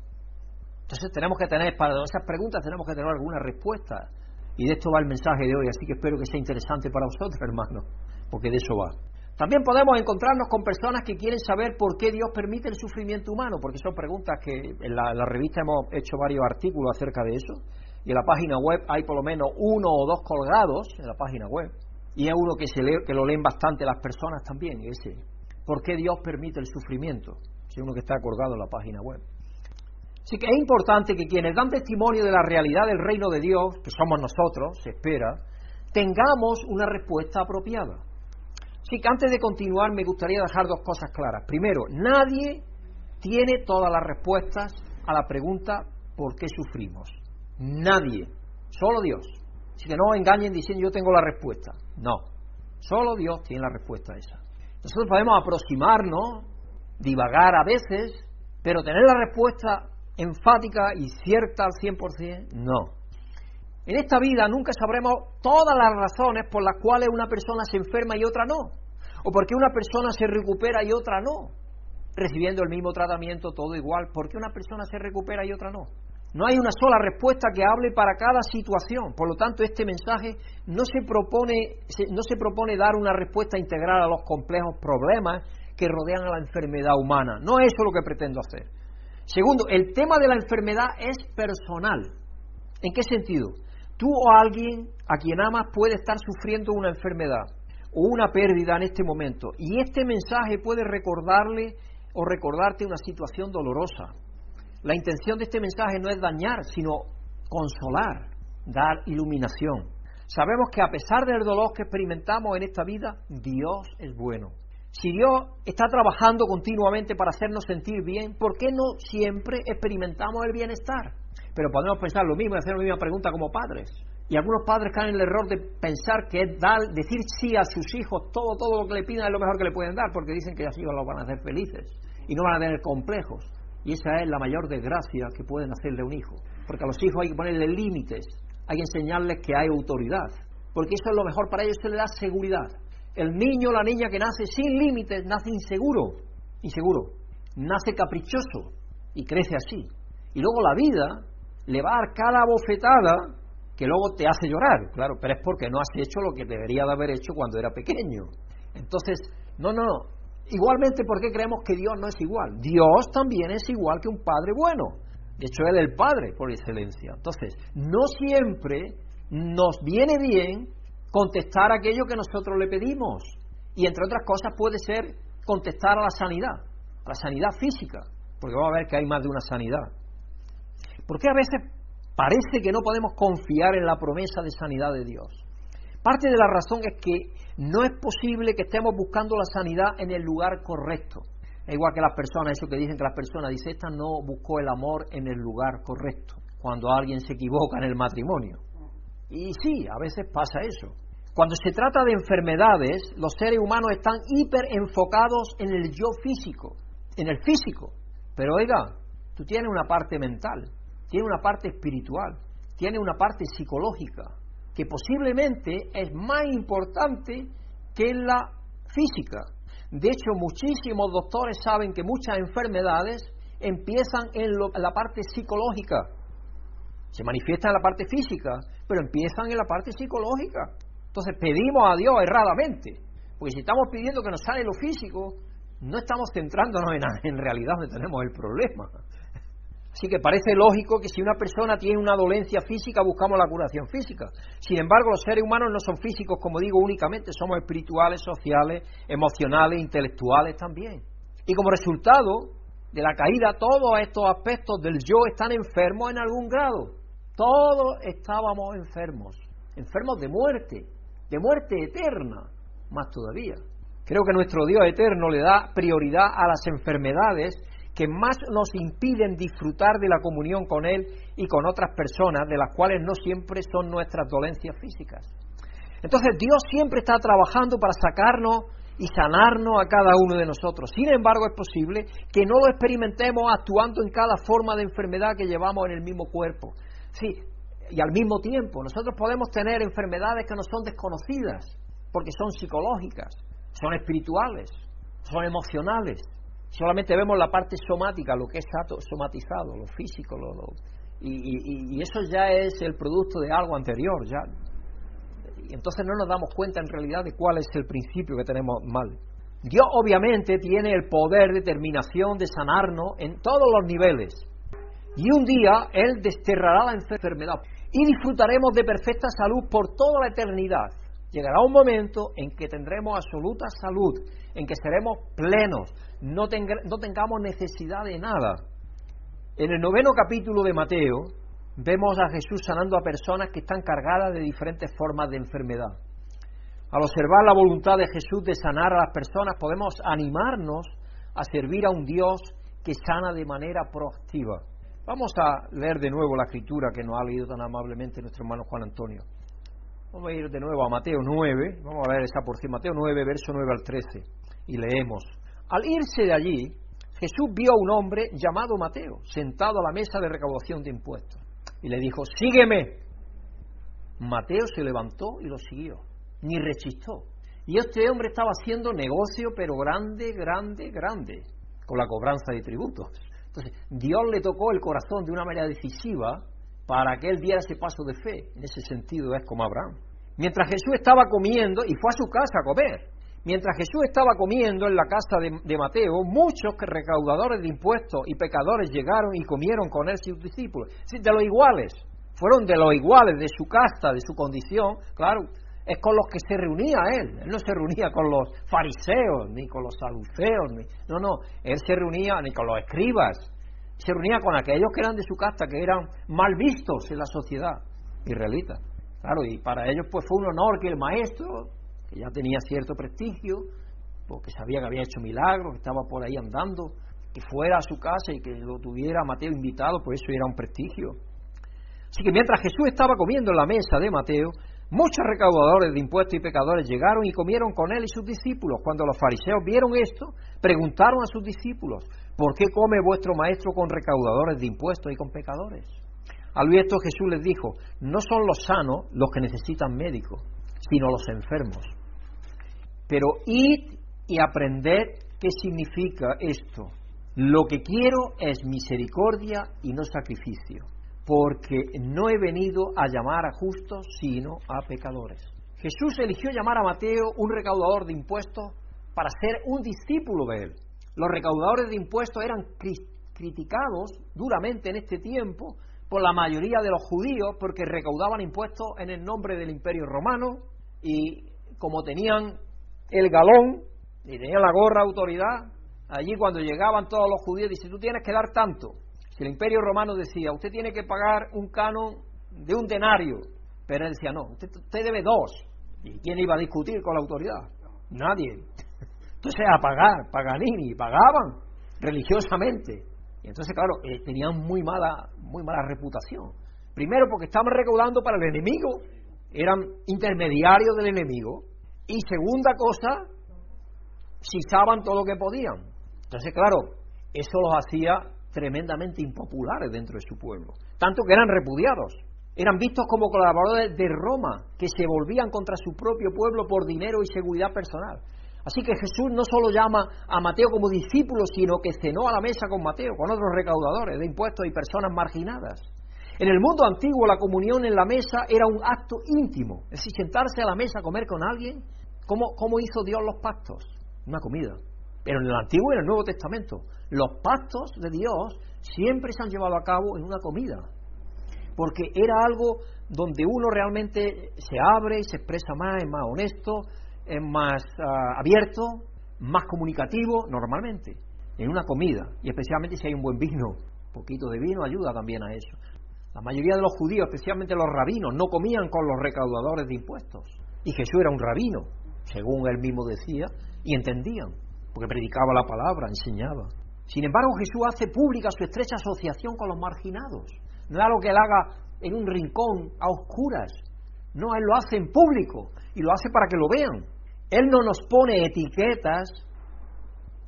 Entonces tenemos que tener, para esas preguntas tenemos que tener alguna respuesta. Y de esto va el mensaje de hoy, así que espero que sea interesante para vosotros, [laughs] hermanos, porque de eso va. También podemos encontrarnos con personas que quieren saber por qué Dios permite el sufrimiento humano, porque son preguntas que en la, revista hemos hecho varios artículos acerca de eso y en la página web hay por lo menos uno o dos colgados en la página web. Y es uno que, se lee, que lo leen bastante las personas también, ese. ¿Por qué Dios permite el sufrimiento? Es uno que está colgado en la página web. Así que es importante que quienes dan testimonio de la realidad del reino de Dios, que somos nosotros, se espera, tengamos una respuesta apropiada. Así que antes de continuar me gustaría dejar dos cosas claras. Primero, nadie tiene todas las respuestas a la pregunta ¿por qué sufrimos? Nadie, solo Dios. Así que no engañen diciendo yo tengo la respuesta. No, solo Dios tiene la respuesta a esa. Nosotros podemos aproximarnos, divagar a veces, pero tener la respuesta enfática y cierta al 100%, no. En esta vida nunca sabremos todas las razones por las cuales una persona se enferma y otra no. O por qué una persona se recupera y otra no. Recibiendo el mismo tratamiento, todo igual. ¿Por qué una persona se recupera y otra no? No hay una sola respuesta que hable para cada situación. Por lo tanto, este mensaje no se propone, no se propone dar una respuesta integral a los complejos problemas que rodean a la enfermedad humana. No es eso lo que pretendo hacer. Segundo, el tema de la enfermedad es personal. ¿En qué sentido? Tú o alguien a quien amas puede estar sufriendo una enfermedad o una pérdida en este momento y este mensaje puede recordarle o recordarte una situación dolorosa la intención de este mensaje no es dañar, sino consolar, dar iluminación. Sabemos que a pesar del dolor que experimentamos en esta vida, Dios es bueno. Si Dios está trabajando continuamente para hacernos sentir bien, ¿por qué no siempre experimentamos el bienestar? Pero podemos pensar lo mismo y hacer la misma pregunta como padres. Y algunos padres caen en el error de pensar que es dar, decir sí a sus hijos, todo, todo lo que le pidan es lo mejor que le pueden dar, porque dicen que así los van a hacer felices y no van a tener complejos. Y esa es la mayor desgracia que pueden hacerle a un hijo. Porque a los hijos hay que ponerle límites, hay que enseñarles que hay autoridad. Porque eso es lo mejor para ellos, se le da seguridad. El niño o la niña que nace sin límites nace inseguro, inseguro, nace caprichoso y crece así. Y luego la vida le va a dar cada bofetada que luego te hace llorar, claro, pero es porque no has hecho lo que debería de haber hecho cuando era pequeño. Entonces, no, no, no, Igualmente, ¿por qué creemos que Dios no es igual? Dios también es igual que un Padre bueno. De hecho, Él es el Padre por excelencia. Entonces, no siempre nos viene bien contestar aquello que nosotros le pedimos. Y entre otras cosas puede ser contestar a la sanidad, a la sanidad física, porque vamos a ver que hay más de una sanidad. Porque a veces parece que no podemos confiar en la promesa de sanidad de Dios. Parte de la razón es que No es posible que estemos buscando la sanidad en el lugar correcto. Igual que las personas, eso que dicen que las personas, dice, esta no buscó el amor en el lugar correcto, cuando alguien se equivoca en el matrimonio. Y sí, a veces pasa eso. Cuando se trata de enfermedades, los seres humanos están hiper enfocados en el yo físico, en el físico. Pero oiga, tú tienes una parte mental, tienes una parte espiritual, tienes una parte psicológica, que posiblemente es más importante que la física. De hecho, muchísimos doctores saben que muchas enfermedades empiezan en, la parte psicológica. Se manifiestan en la parte física, pero empiezan en la parte psicológica. Entonces pedimos a Dios erradamente, porque si estamos pidiendo que nos sale lo físico, no estamos centrándonos en, en realidad donde tenemos el problema. Así que parece lógico que si una persona tiene una dolencia física, buscamos la curación física. Sin embargo, los seres humanos no son físicos, como digo, únicamente, somos espirituales, sociales, emocionales, intelectuales también. Y como resultado de la caída, todos estos aspectos del yo están enfermos en algún grado. Todos estábamos enfermos, enfermos de muerte, de muerte eterna, más todavía. Creo que nuestro Dios eterno le da prioridad a las enfermedades que más nos impiden disfrutar de la comunión con Él y con otras personas, de las cuales no siempre son nuestras dolencias físicas. Entonces Dios siempre está trabajando para sacarnos y sanarnos a cada uno de nosotros. Sin embargo, es posible que no lo experimentemos actuando en cada forma de enfermedad que llevamos en el mismo cuerpo. Sí, y al mismo tiempo, nosotros podemos tener enfermedades que no son desconocidas, porque son psicológicas, son espirituales, son emocionales, solamente vemos la parte somática, lo que es somatizado, lo físico, lo, y, eso ya es el producto de algo anterior, ya. Y entonces no nos damos cuenta en realidad de cuál es el principio que tenemos mal. Dios obviamente tiene el poder, de determinación de sanarnos en todos los niveles. Y un día Él desterrará la enfermedad y disfrutaremos de perfecta salud por toda la eternidad. Llegará un momento en que tendremos absoluta salud, en que seremos plenos, no, tengamos necesidad de nada. En el noveno capítulo de Mateo vemos a Jesús sanando a personas que están cargadas de diferentes formas de enfermedad. Al observar la voluntad de Jesús de sanar a las personas, podemos animarnos a servir a un Dios que sana de manera proactiva. Vamos a leer de nuevo la escritura que nos ha leído tan amablemente nuestro hermano Juan Antonio. Vamos a ir de nuevo a Mateo 9, vamos a ver esa porción, Mateo 9, verso 9 al 13, y leemos. Al irse de allí, Jesús vio a un hombre llamado Mateo, sentado a la mesa de recaudación de impuestos, y le dijo, sígueme. Mateo se levantó y lo siguió, ni rechistó. Y este hombre estaba haciendo negocio, pero grande, grande, grande, con la cobranza de tributos. Entonces, Dios le tocó el corazón de una manera decisiva para que él diera ese paso de fe. En ese sentido es como Abraham. Mientras Jesús estaba comiendo, y fue a su casa a comer, mientras Jesús estaba comiendo en la casa de, Mateo, muchos recaudadores de impuestos y pecadores llegaron y comieron con él sus discípulos. de los iguales, fueron de los iguales, de su casta, de su condición, claro, es con los que se reunía él. Él no se reunía con los fariseos, ni con los saduceos, ni, no, no, él se reunía ni con los escribas, se reunía con aquellos que eran de su casta, que eran mal vistos en la sociedad israelita. Claro, y para ellos pues fue un honor que el maestro, ya tenía cierto prestigio, porque sabía que había hecho milagros, que estaba por ahí andando, que fuera a su casa y que lo tuviera Mateo invitado, pues eso era un prestigio. Así que mientras Jesús estaba comiendo en la mesa de Mateo, muchos recaudadores de impuestos y pecadores llegaron y comieron con él y sus discípulos. Cuando los fariseos vieron esto, preguntaron a sus discípulos, ¿por qué come vuestro maestro con recaudadores de impuestos y con pecadores? Al oír esto Jesús les dijo, no son los sanos los que necesitan médicos, sino los enfermos. Pero id y aprended qué significa esto. Lo que quiero es misericordia y no sacrificio, porque no he venido a llamar a justos, sino a pecadores. Jesús eligió llamar a Mateo un recaudador de impuestos para ser un discípulo de él. Los recaudadores de impuestos eran criticados duramente en este tiempo por la mayoría de los judíos porque recaudaban impuestos en el nombre del imperio romano y como tenían el galón y tenían la gorra autoridad, allí cuando llegaban todos los judíos, dice, tú tienes que dar tanto. Si el imperio romano decía, usted tiene que pagar un canon de un denario, pero él decía, no, usted, usted debe dos. ¿Y quién iba a discutir con la autoridad? Nadie. [laughs] Entonces a pagar, Paganini, pagaban religiosamente. Y entonces, claro, eh, tenían muy mala, muy mala reputación. Primero porque estaban recaudando para el enemigo, eran intermediarios del enemigo. Y segunda cosa, sisaban todo lo que podían. Entonces, claro, eso los hacía tremendamente impopulares dentro de su pueblo. Tanto que eran repudiados. Eran vistos como colaboradores de Roma, que se volvían contra su propio pueblo por dinero y seguridad personal. Así que Jesús no solo llama a Mateo como discípulo, sino que cenó a la mesa con Mateo, con otros recaudadores de impuestos y personas marginadas. En el mundo antiguo la comunión en la mesa era un acto íntimo, es decir, sentarse a la mesa a comer con alguien, ¿cómo, cómo hizo Dios los pactos? Una comida. Pero en el Antiguo y en el Nuevo Testamento, los pactos de Dios siempre se han llevado a cabo en una comida, porque era algo donde uno realmente se abre y se expresa más, es más honesto, es más ah, abierto, más comunicativo normalmente, en una comida, y especialmente si hay un buen vino, un poquito de vino ayuda también a eso. La mayoría de los judíos, especialmente los rabinos, no comían con los recaudadores de impuestos, y Jesús era un rabino, según él mismo decía, y entendían, porque predicaba la palabra, enseñaba. Sin embargo, Jesús hace pública su estrecha asociación con los marginados. No es algo que él haga en un rincón a oscuras. No, él lo hace en público y lo hace para que lo vean. Él no nos pone etiquetas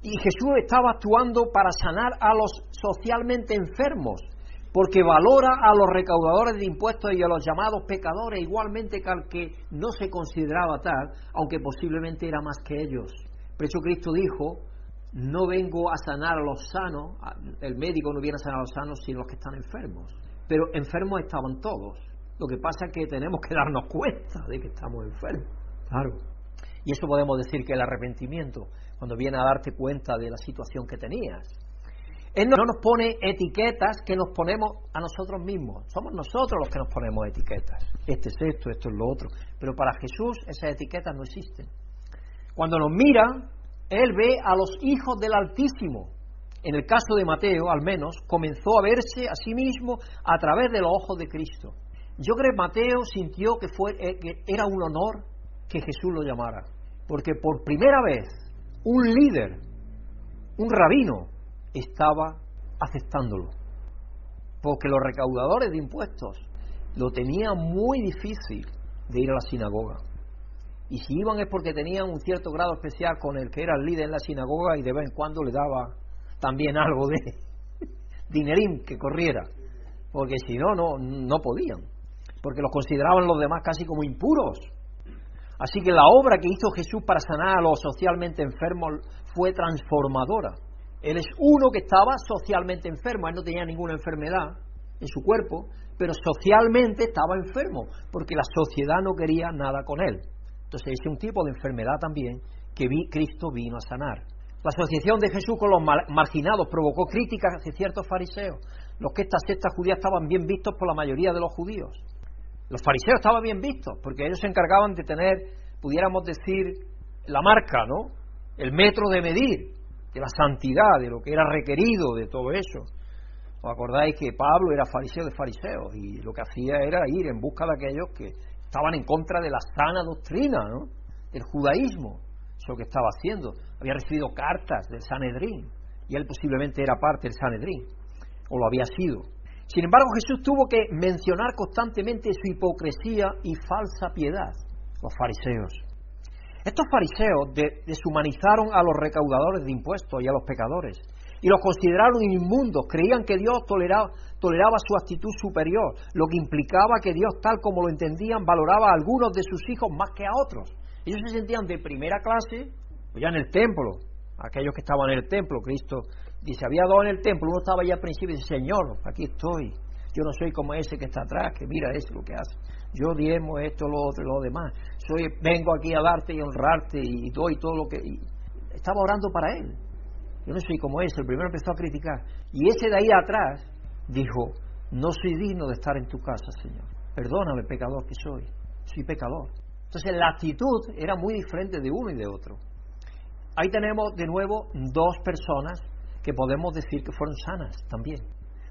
y Jesús estaba actuando para sanar a los socialmente enfermos, porque valora a los recaudadores de impuestos y a los llamados pecadores igualmente que al que no se consideraba tal, aunque posiblemente era más que ellos. Por eso Cristo dijo, no vengo a sanar a los sanos, el médico no viene a sanar a los sanos, sino a los que están enfermos. Pero enfermos estaban todos. Lo que pasa es que tenemos que darnos cuenta de que estamos enfermos. Claro. Y eso podemos decir que el arrepentimiento, cuando viene a darte cuenta de la situación que tenías. Él no nos pone etiquetas que nos ponemos a nosotros mismos. Somos nosotros los que nos ponemos etiquetas. Este es esto, esto es lo otro. Pero para Jesús esas etiquetas no existen. Cuando nos mira, Él ve a los hijos del Altísimo. En el caso de Mateo, al menos, comenzó a verse a sí mismo a través de los ojos de Cristo. Yo creo que Mateo sintió que, fue, eh, que era un honor que Jesús lo llamara, porque por primera vez un líder, un rabino, estaba aceptándolo, porque los recaudadores de impuestos lo tenían muy difícil de ir a la sinagoga. Y si iban es porque tenían un cierto grado especial con el que era el líder en la sinagoga y de vez en cuando le daba también [laughs] algo de dinerín que corriera, porque si no, no, no podían, porque los consideraban los demás casi como impuros. Así que la obra que hizo Jesús para sanar a los socialmente enfermos fue transformadora. Él es uno que estaba socialmente enfermo, él no tenía ninguna enfermedad en su cuerpo, pero socialmente estaba enfermo, porque la sociedad no quería nada con él. Entonces es un tipo de enfermedad también que Cristo vino a sanar. La asociación de Jesús con los marginados provocó críticas hacia ciertos fariseos, los que estas sectas judías estaban bien vistos por la mayoría de los judíos. Los fariseos estaban bien vistos, porque ellos se encargaban de tener, pudiéramos decir, la marca, ¿no? El metro de medir de la santidad, de lo que era requerido de todo eso. ¿Os acordáis que Pablo era fariseo de fariseos y lo que hacía era ir en busca de aquellos que estaban en contra de la sana doctrina, ¿no? Del judaísmo. Eso que estaba haciendo. Había recibido cartas del Sanedrín y él posiblemente era parte del Sanedrín, o lo había sido. Sin embargo, Jesús tuvo que mencionar constantemente su hipocresía y falsa piedad, los fariseos. Estos fariseos deshumanizaron a los recaudadores de impuestos y a los pecadores y los consideraron inmundos, creían que Dios toleraba, toleraba su actitud superior, lo que implicaba que Dios, tal como lo entendían, valoraba a algunos de sus hijos más que a otros. Ellos se sentían de primera clase, pues ya en el templo, aquellos que estaban en el templo, Cristo Dice, había dos en el templo, uno estaba allá al principio y dice, Señor, aquí estoy. Yo no soy como ese que está atrás, que mira eso lo que hace. Yo diemo esto, lo otro lo demás. Soy, vengo aquí a darte y honrarte y doy todo lo que... estaba orando para él. Yo no soy como ese. El primero empezó a criticar. Y ese de ahí atrás dijo, no soy digno de estar en tu casa, Señor. Perdóname, pecador que soy. Soy pecador. Entonces la actitud era muy diferente de uno y de otro. Ahí tenemos de nuevo dos personas que podemos decir que fueron sanas también.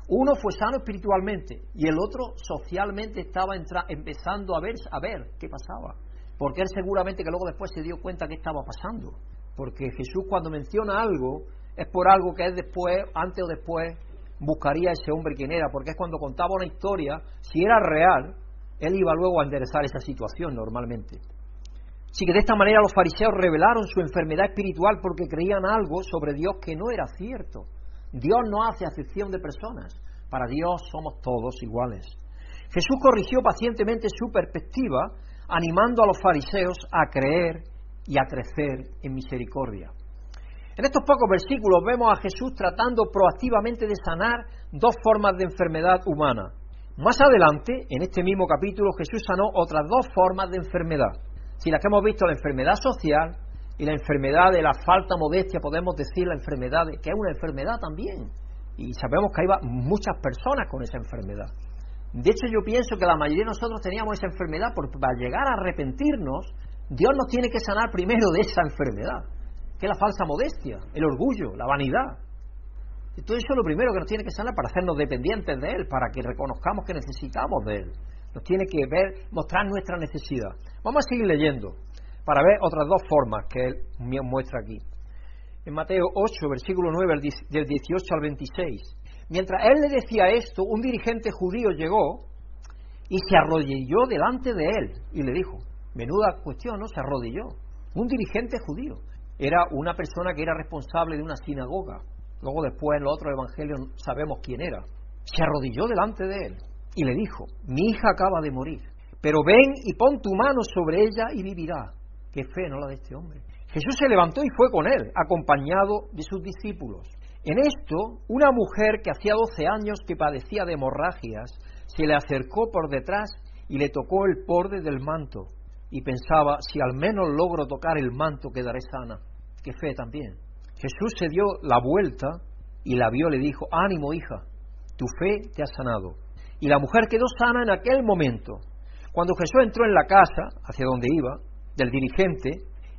Uno fue sano espiritualmente y el otro socialmente estaba empezando a ver, a ver qué pasaba. porque él seguramente que luego después se dio cuenta que estaba pasando, porque Jesús cuando menciona algo es por algo que él después, antes o después, buscaría a ese hombre quién era, porque es cuando contaba una historia, si era real, él iba luego a enderezar esa situación normalmente. Así que de esta manera los fariseos revelaron su enfermedad espiritual porque creían algo sobre Dios que no era cierto. Dios no hace acepción de personas. Para Dios somos todos iguales. Jesús corrigió pacientemente su perspectiva, animando a los fariseos a creer y a crecer en misericordia. En estos pocos versículos vemos a Jesús tratando proactivamente de sanar dos formas de enfermedad humana. Más adelante, en este mismo capítulo, Jesús sanó otras dos formas de enfermedad. Si las que hemos visto, la enfermedad social y la enfermedad de la falta modestia, podemos decir la enfermedad, de, que es una enfermedad también. Y sabemos que hay muchas personas con esa enfermedad. De hecho, yo pienso que la mayoría de nosotros teníamos esa enfermedad, porque para llegar a arrepentirnos, Dios nos tiene que sanar primero de esa enfermedad, que es la falsa modestia, el orgullo, la vanidad. Y todo eso es lo primero que nos tiene que sanar para hacernos dependientes de Él, para que reconozcamos que necesitamos de Él. Nos tiene que ver, mostrar nuestra necesidad. Vamos a seguir leyendo para ver otras dos formas que Él muestra aquí. En Mateo 8, versículo 9, del 18 al 26. Mientras Él le decía esto, un dirigente judío llegó y se arrodilló delante de Él y le dijo, menuda cuestión, ¿no? Se arrodilló. Un dirigente judío. Era una persona que era responsable de una sinagoga Luego después en los otros evangelios sabemos quién era. Se arrodilló delante de él y le dijo, mi hija acaba de morir, pero ven y pon tu mano sobre ella y vivirá. Qué fe, ¿no la de este hombre? Jesús se levantó y fue con él, acompañado de sus discípulos. En esto, una mujer que hacía doce años que padecía de hemorragias, se le acercó por detrás y le tocó el borde del manto. Y pensaba, si al menos logro tocar el manto, quedaré sana. Qué fe también. Jesús se dio la vuelta y la vio, le dijo, ánimo hija, tu fe te ha sanado. Y la mujer quedó sana en aquel momento. Cuando Jesús entró en la casa, hacia donde iba, del dirigente,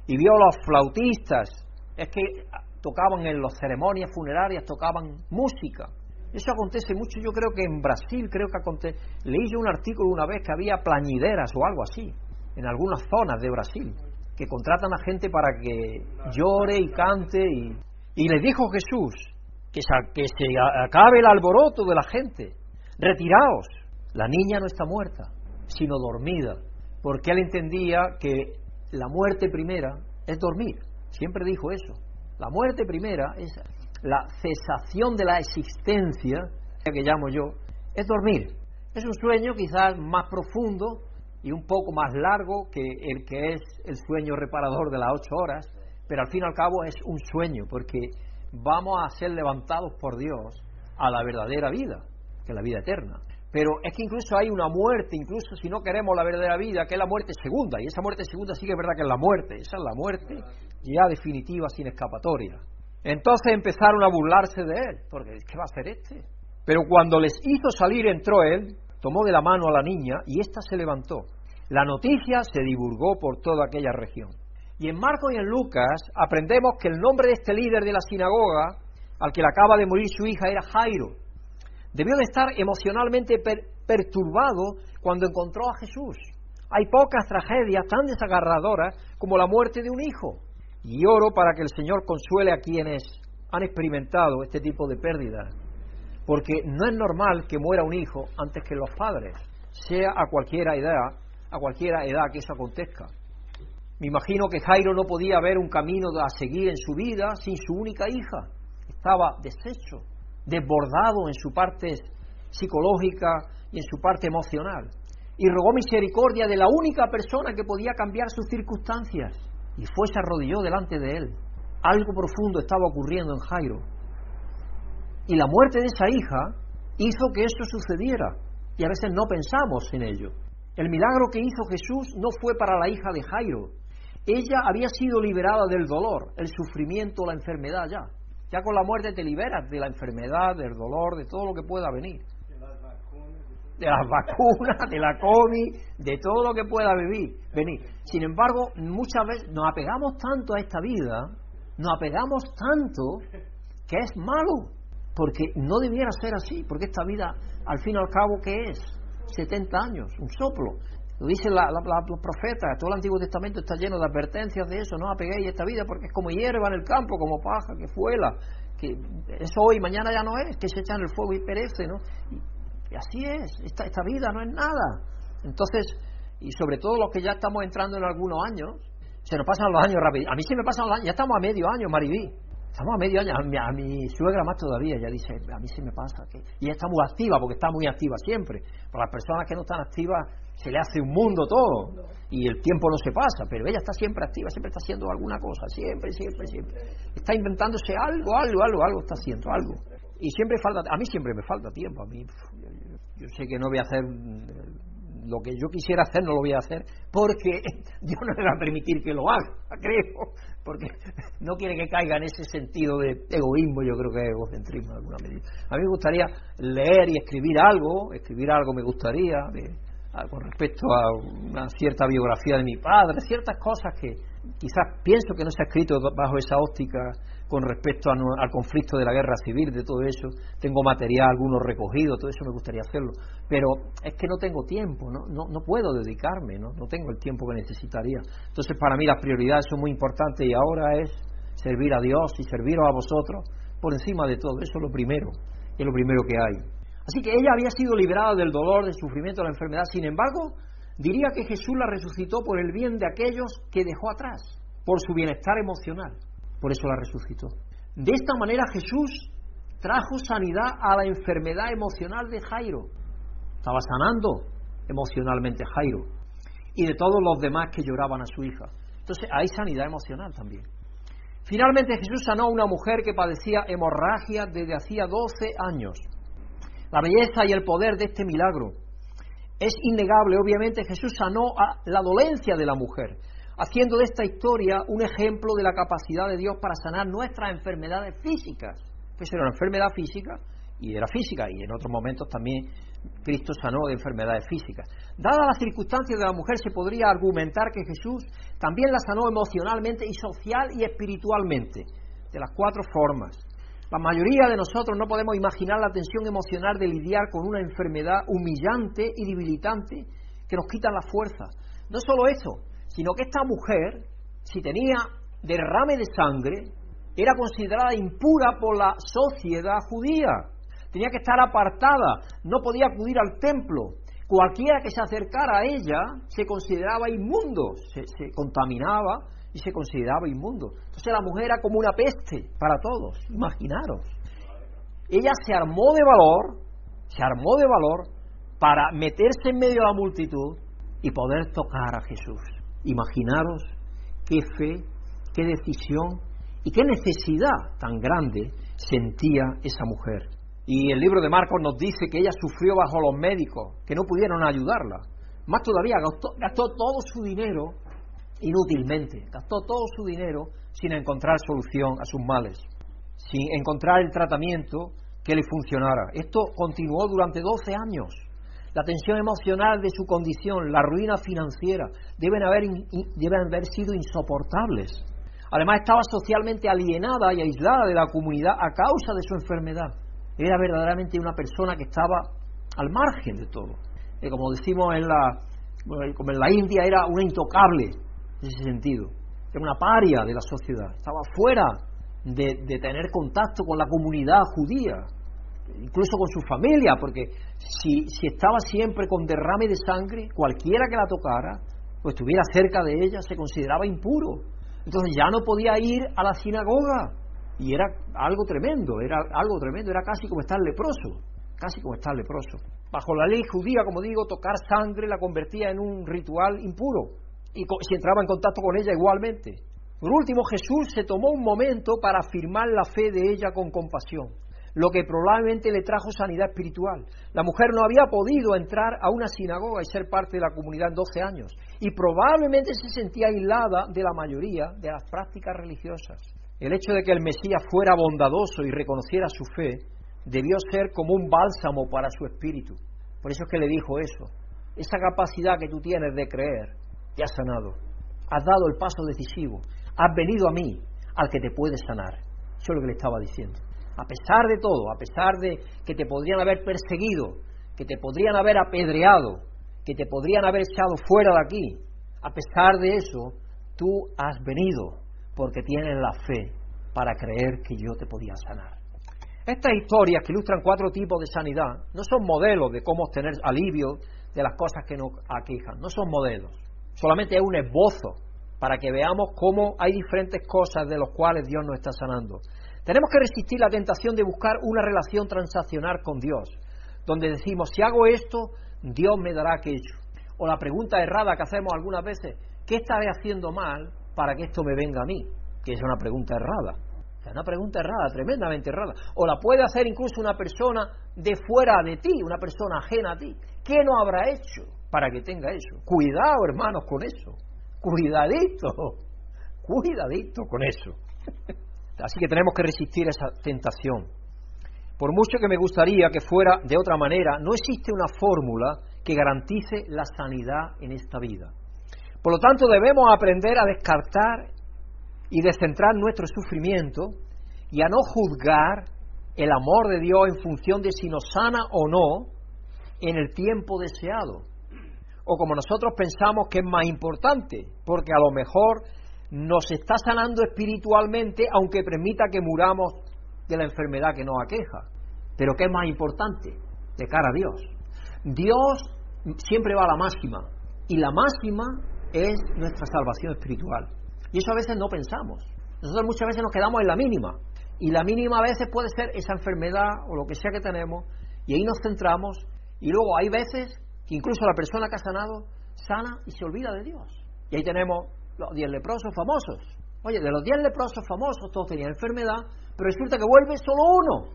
y vio a los flautistas, es que tocaban en las ceremonias funerarias, tocaban música. Eso acontece mucho, yo creo que en Brasil, creo que acontece. Leí yo un artículo una vez que había plañideras o algo así, en algunas zonas de Brasil que contratan a gente para que llore y cante. Y, y le dijo Jesús que se, que se acabe el alboroto de la gente. Retiraos. La niña no está muerta, sino dormida. Porque él entendía que la muerte primera es dormir. Siempre dijo eso. La muerte primera es la cesación de la existencia, que llamo yo, es dormir. Es un sueño quizás más profundo, y un poco más largo que el que es el sueño reparador de las ocho horas, pero al fin y al cabo es un sueño, porque vamos a ser levantados por Dios a la verdadera vida, que es la vida eterna. Pero es que incluso hay una muerte, incluso si no queremos la verdadera vida, que es la muerte segunda, y esa muerte segunda sí que es verdad que es la muerte, esa es la muerte ya definitiva, sin escapatoria. Entonces empezaron a burlarse de él, porque ¿qué va a hacer este? Pero cuando les hizo salir, entró él, tomó de la mano a la niña y ésta se levantó. La noticia se divulgó por toda aquella región. Y en Marcos y en Lucas aprendemos que el nombre de este líder de la sinagoga, al que le acaba de morir su hija, era Jairo. Debió de estar emocionalmente perturbado cuando encontró a Jesús. Hay pocas tragedias tan desagarradoras como la muerte de un hijo. Y oro para que el Señor consuele a quienes han experimentado este tipo de pérdidas. Porque no es normal que muera un hijo antes que los padres, sea a cualquier edad a cualquier edad que eso acontezca. Me imagino que Jairo no podía ver un camino a seguir en su vida sin su única hija. Estaba deshecho, desbordado en su parte psicológica y en su parte emocional. Y rogó misericordia de la única persona que podía cambiar sus circunstancias. Y fue, se arrodilló delante de él. Algo profundo estaba ocurriendo en Jairo. Y la muerte de esa hija hizo que esto sucediera. Y a veces no pensamos en ello. El milagro que hizo Jesús no fue para la hija de Jairo. Ella había sido liberada del dolor, el sufrimiento, la enfermedad ya. Ya con la muerte te liberas de la enfermedad, del dolor, de todo lo que pueda venir. De las vacunas, de la COVID, de todo lo que pueda venir. Sin embargo, muchas veces nos apegamos tanto a esta vida, nos apegamos tanto que es malo, porque no debiera ser así, porque esta vida, al fin y al cabo, ¿qué es? 70 años, un soplo. Lo dicen los profetas, todo el Antiguo Testamento está lleno de advertencias de eso, no apeguéis esta vida porque es como hierba en el campo, como paja, que fuela, que es hoy, mañana ya no es, que se echa en el fuego y perece, ¿no? Y, así es, esta, esta vida no es nada. Entonces, y sobre todo los que ya estamos entrando en algunos años, se nos pasan los años rápido. A mí se me pasan los años, ya estamos a medio año, Maribí. Estamos a medio año, a mi, suegra más todavía, ya dice, a mí se me pasa. Que... Y ella está muy activa, porque está muy activa siempre. Para las personas que no están activas, se le hace un mundo todo. Y el tiempo no se pasa, pero ella está siempre activa, siempre está haciendo alguna cosa, siempre, siempre, siempre. Está inventándose algo, algo, algo, algo está haciendo, algo. Y siempre falta, a mí siempre me falta tiempo, a mí, yo sé que no voy a hacer lo que yo quisiera hacer no lo voy a hacer porque [laughs] Dios no me va a permitir que lo haga, [laughs] creo, porque no quiere que caiga en ese sentido de egoísmo, yo creo que es egocentrismo en alguna medida. A mí me gustaría leer y escribir algo, escribir algo me gustaría, con respecto a una cierta biografía de mi padre, ciertas cosas que quizás pienso que no se ha escrito bajo esa óptica con respecto al conflicto de la guerra civil, de todo eso. Tengo material, algunos recogidos, todo eso me gustaría hacerlo. Pero es que no tengo tiempo, no, no, no puedo dedicarme, ¿no? no tengo el tiempo que necesitaría. Entonces, para mí las prioridades son muy importantes y ahora es servir a Dios y serviros a vosotros por encima de todo. Eso es lo primero, es lo primero que hay. Así que ella había sido liberada del dolor, del sufrimiento, de la enfermedad. Sin embargo, diría que Jesús la resucitó por el bien de aquellos que dejó atrás, por su bienestar emocional por eso la resucitó. De esta manera Jesús trajo sanidad a la enfermedad emocional de Jairo. Estaba sanando emocionalmente Jairo y de todos los demás que lloraban a su hija. Entonces hay sanidad emocional también. Finalmente Jesús sanó a una mujer que padecía hemorragia desde hacía 12 años. La belleza y el poder de este milagro es innegable. Obviamente Jesús sanó a la dolencia de la mujer, haciendo de esta historia un ejemplo de la capacidad de Dios para sanar nuestras enfermedades físicas. Pues era una enfermedad física y era física, y en otros momentos también Cristo sanó de enfermedades físicas. Dadas las circunstancias de la mujer, se podría argumentar que Jesús también la sanó emocionalmente y social y espiritualmente, de las cuatro formas. La mayoría de nosotros no podemos imaginar la tensión emocional de lidiar con una enfermedad humillante y debilitante que nos quita la fuerza. No solo eso, sino que esta mujer, si tenía derrame de sangre, era considerada impura por la sociedad judía. Tenía que estar apartada, no podía acudir al templo. Cualquiera que se acercara a ella se consideraba inmundo, se, contaminaba y se consideraba inmundo. Entonces la mujer era como una peste para todos, imaginaros. Ella se armó de valor, se armó de valor para meterse en medio de la multitud y poder tocar a Jesús. Imaginaros qué fe, qué decisión y qué necesidad tan grande sentía esa mujer. Y el libro de Marcos nos dice que ella sufrió bajo los médicos, que no pudieron ayudarla. Más todavía, gastó, todo su dinero inútilmente, gastó todo su dinero sin encontrar solución a sus males, sin encontrar el tratamiento que le funcionara. Esto continuó durante 12 años la tensión emocional de su condición, la ruina financiera, deben haber, deben haber sido insoportables. Además estaba socialmente alienada y aislada de la comunidad a causa de su enfermedad. Era verdaderamente una persona que estaba al margen de todo. Eh, como decimos en la, como en la India, era una intocable en ese sentido. Era una paria de la sociedad. Estaba fuera de tener contacto con la comunidad judía incluso con su familia, porque si, si estaba siempre con derrame de sangre, cualquiera que la tocara o estuviera cerca de ella se consideraba impuro. Entonces ya no podía ir a la sinagoga y era algo tremendo, era algo tremendo, era casi como estar leproso, casi como estar leproso. Bajo la ley judía, como digo, tocar sangre la convertía en un ritual impuro y si entraba en contacto con ella igualmente. Por último, Jesús se tomó un momento para afirmar la fe de ella con compasión lo que probablemente le trajo sanidad espiritual. La mujer no había podido entrar a una sinagoga y ser parte de la comunidad en 12 años y probablemente se sentía aislada de la mayoría de las prácticas religiosas. El hecho de que el Mesías fuera bondadoso y reconociera su fe debió ser como un bálsamo para su espíritu. Por eso es que le dijo eso. Esa capacidad que tú tienes de creer te ha sanado. Has dado el paso decisivo. Has venido a mí, al que te puede sanar. Eso es lo que le estaba diciendo a pesar de todo, a pesar de que te podrían haber perseguido, que te podrían haber apedreado, que te podrían haber echado fuera de aquí, a pesar de eso, tú has venido porque tienes la fe para creer que yo te podía sanar. Estas historias que ilustran cuatro tipos de sanidad no son modelos de cómo obtener alivio de las cosas que nos aquejan, no son modelos, solamente es un esbozo para que veamos cómo hay diferentes cosas de las cuales Dios nos está sanando. Tenemos que resistir la tentación de buscar una relación transaccional con Dios, donde decimos, si hago esto, Dios me dará aquello. O la pregunta errada que hacemos algunas veces, ¿qué estaré haciendo mal para que esto me venga a mí? Que es una pregunta errada. Es una pregunta errada, tremendamente errada. O la puede hacer incluso una persona de fuera de ti, una persona ajena a ti. ¿Qué no habrá hecho para que tenga eso? Cuidado, hermanos, con eso. Cuidadito. Cuidadito con eso. Así que tenemos que resistir esa tentación. Por mucho que me gustaría que fuera de otra manera, no existe una fórmula que garantice la sanidad en esta vida. Por lo tanto, debemos aprender a descartar y descentrar nuestro sufrimiento y a no juzgar el amor de Dios en función de si nos sana o no en el tiempo deseado. O como nosotros pensamos que es más importante, porque a lo mejor nos está sanando espiritualmente aunque permita que muramos de la enfermedad que nos aqueja. Pero ¿qué es más importante? De cara a Dios. Dios siempre va a la máxima y la máxima es nuestra salvación espiritual. Y eso a veces no pensamos. Nosotros muchas veces nos quedamos en la mínima. Y la mínima a veces puede ser esa enfermedad o lo que sea que tenemos. Y ahí nos centramos. Y luego hay veces que incluso la persona que ha sanado sana y se olvida de Dios. Y ahí tenemos los diez leprosos famosos. Oye, de los diez leprosos famosos todos tenían enfermedad, pero resulta que vuelve solo uno.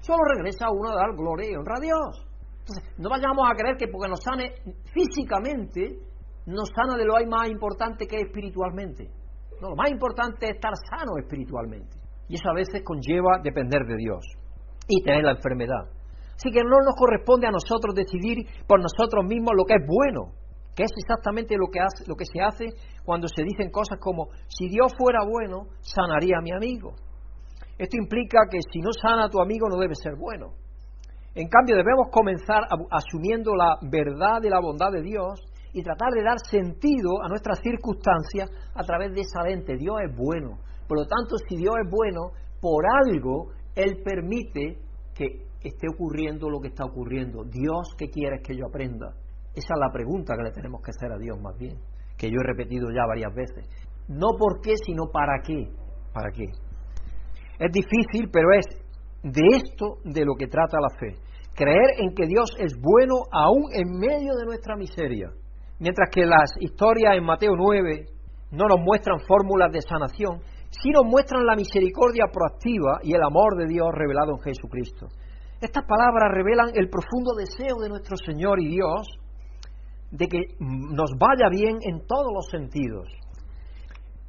Solo regresa uno a dar gloria y honra a Dios. Entonces, no vayamos a creer que porque nos sane físicamente, nos sana de lo más importante que es espiritualmente. No, lo más importante es estar sano espiritualmente. Y eso a veces conlleva depender de Dios y tener la enfermedad. Así que no nos corresponde a nosotros decidir por nosotros mismos lo que es bueno, que es exactamente lo que, hace, lo que se hace cuando se dicen cosas como, si Dios fuera bueno, sanaría a mi amigo. Esto implica que si no sana a tu amigo no debe ser bueno. En cambio, debemos comenzar asumiendo la verdad y la bondad de Dios y tratar de dar sentido a nuestras circunstancias a través de esa lente. Dios es bueno. Por lo tanto, si Dios es bueno, por algo Él permite que esté ocurriendo lo que está ocurriendo. Dios, ¿qué quieres que yo aprenda? Esa es la pregunta que le tenemos que hacer a Dios más bien, que yo he repetido ya varias veces. No por qué, sino para qué. ¿Para qué? Es difícil, pero es de esto de lo que trata la fe. Creer en que Dios es bueno aún en medio de nuestra miseria. Mientras que las historias en Mateo 9 no nos muestran fórmulas de sanación, sí nos muestran la misericordia proactiva y el amor de Dios revelado en Jesucristo. Estas palabras revelan el profundo deseo de nuestro Señor y Dios de que nos vaya bien en todos los sentidos.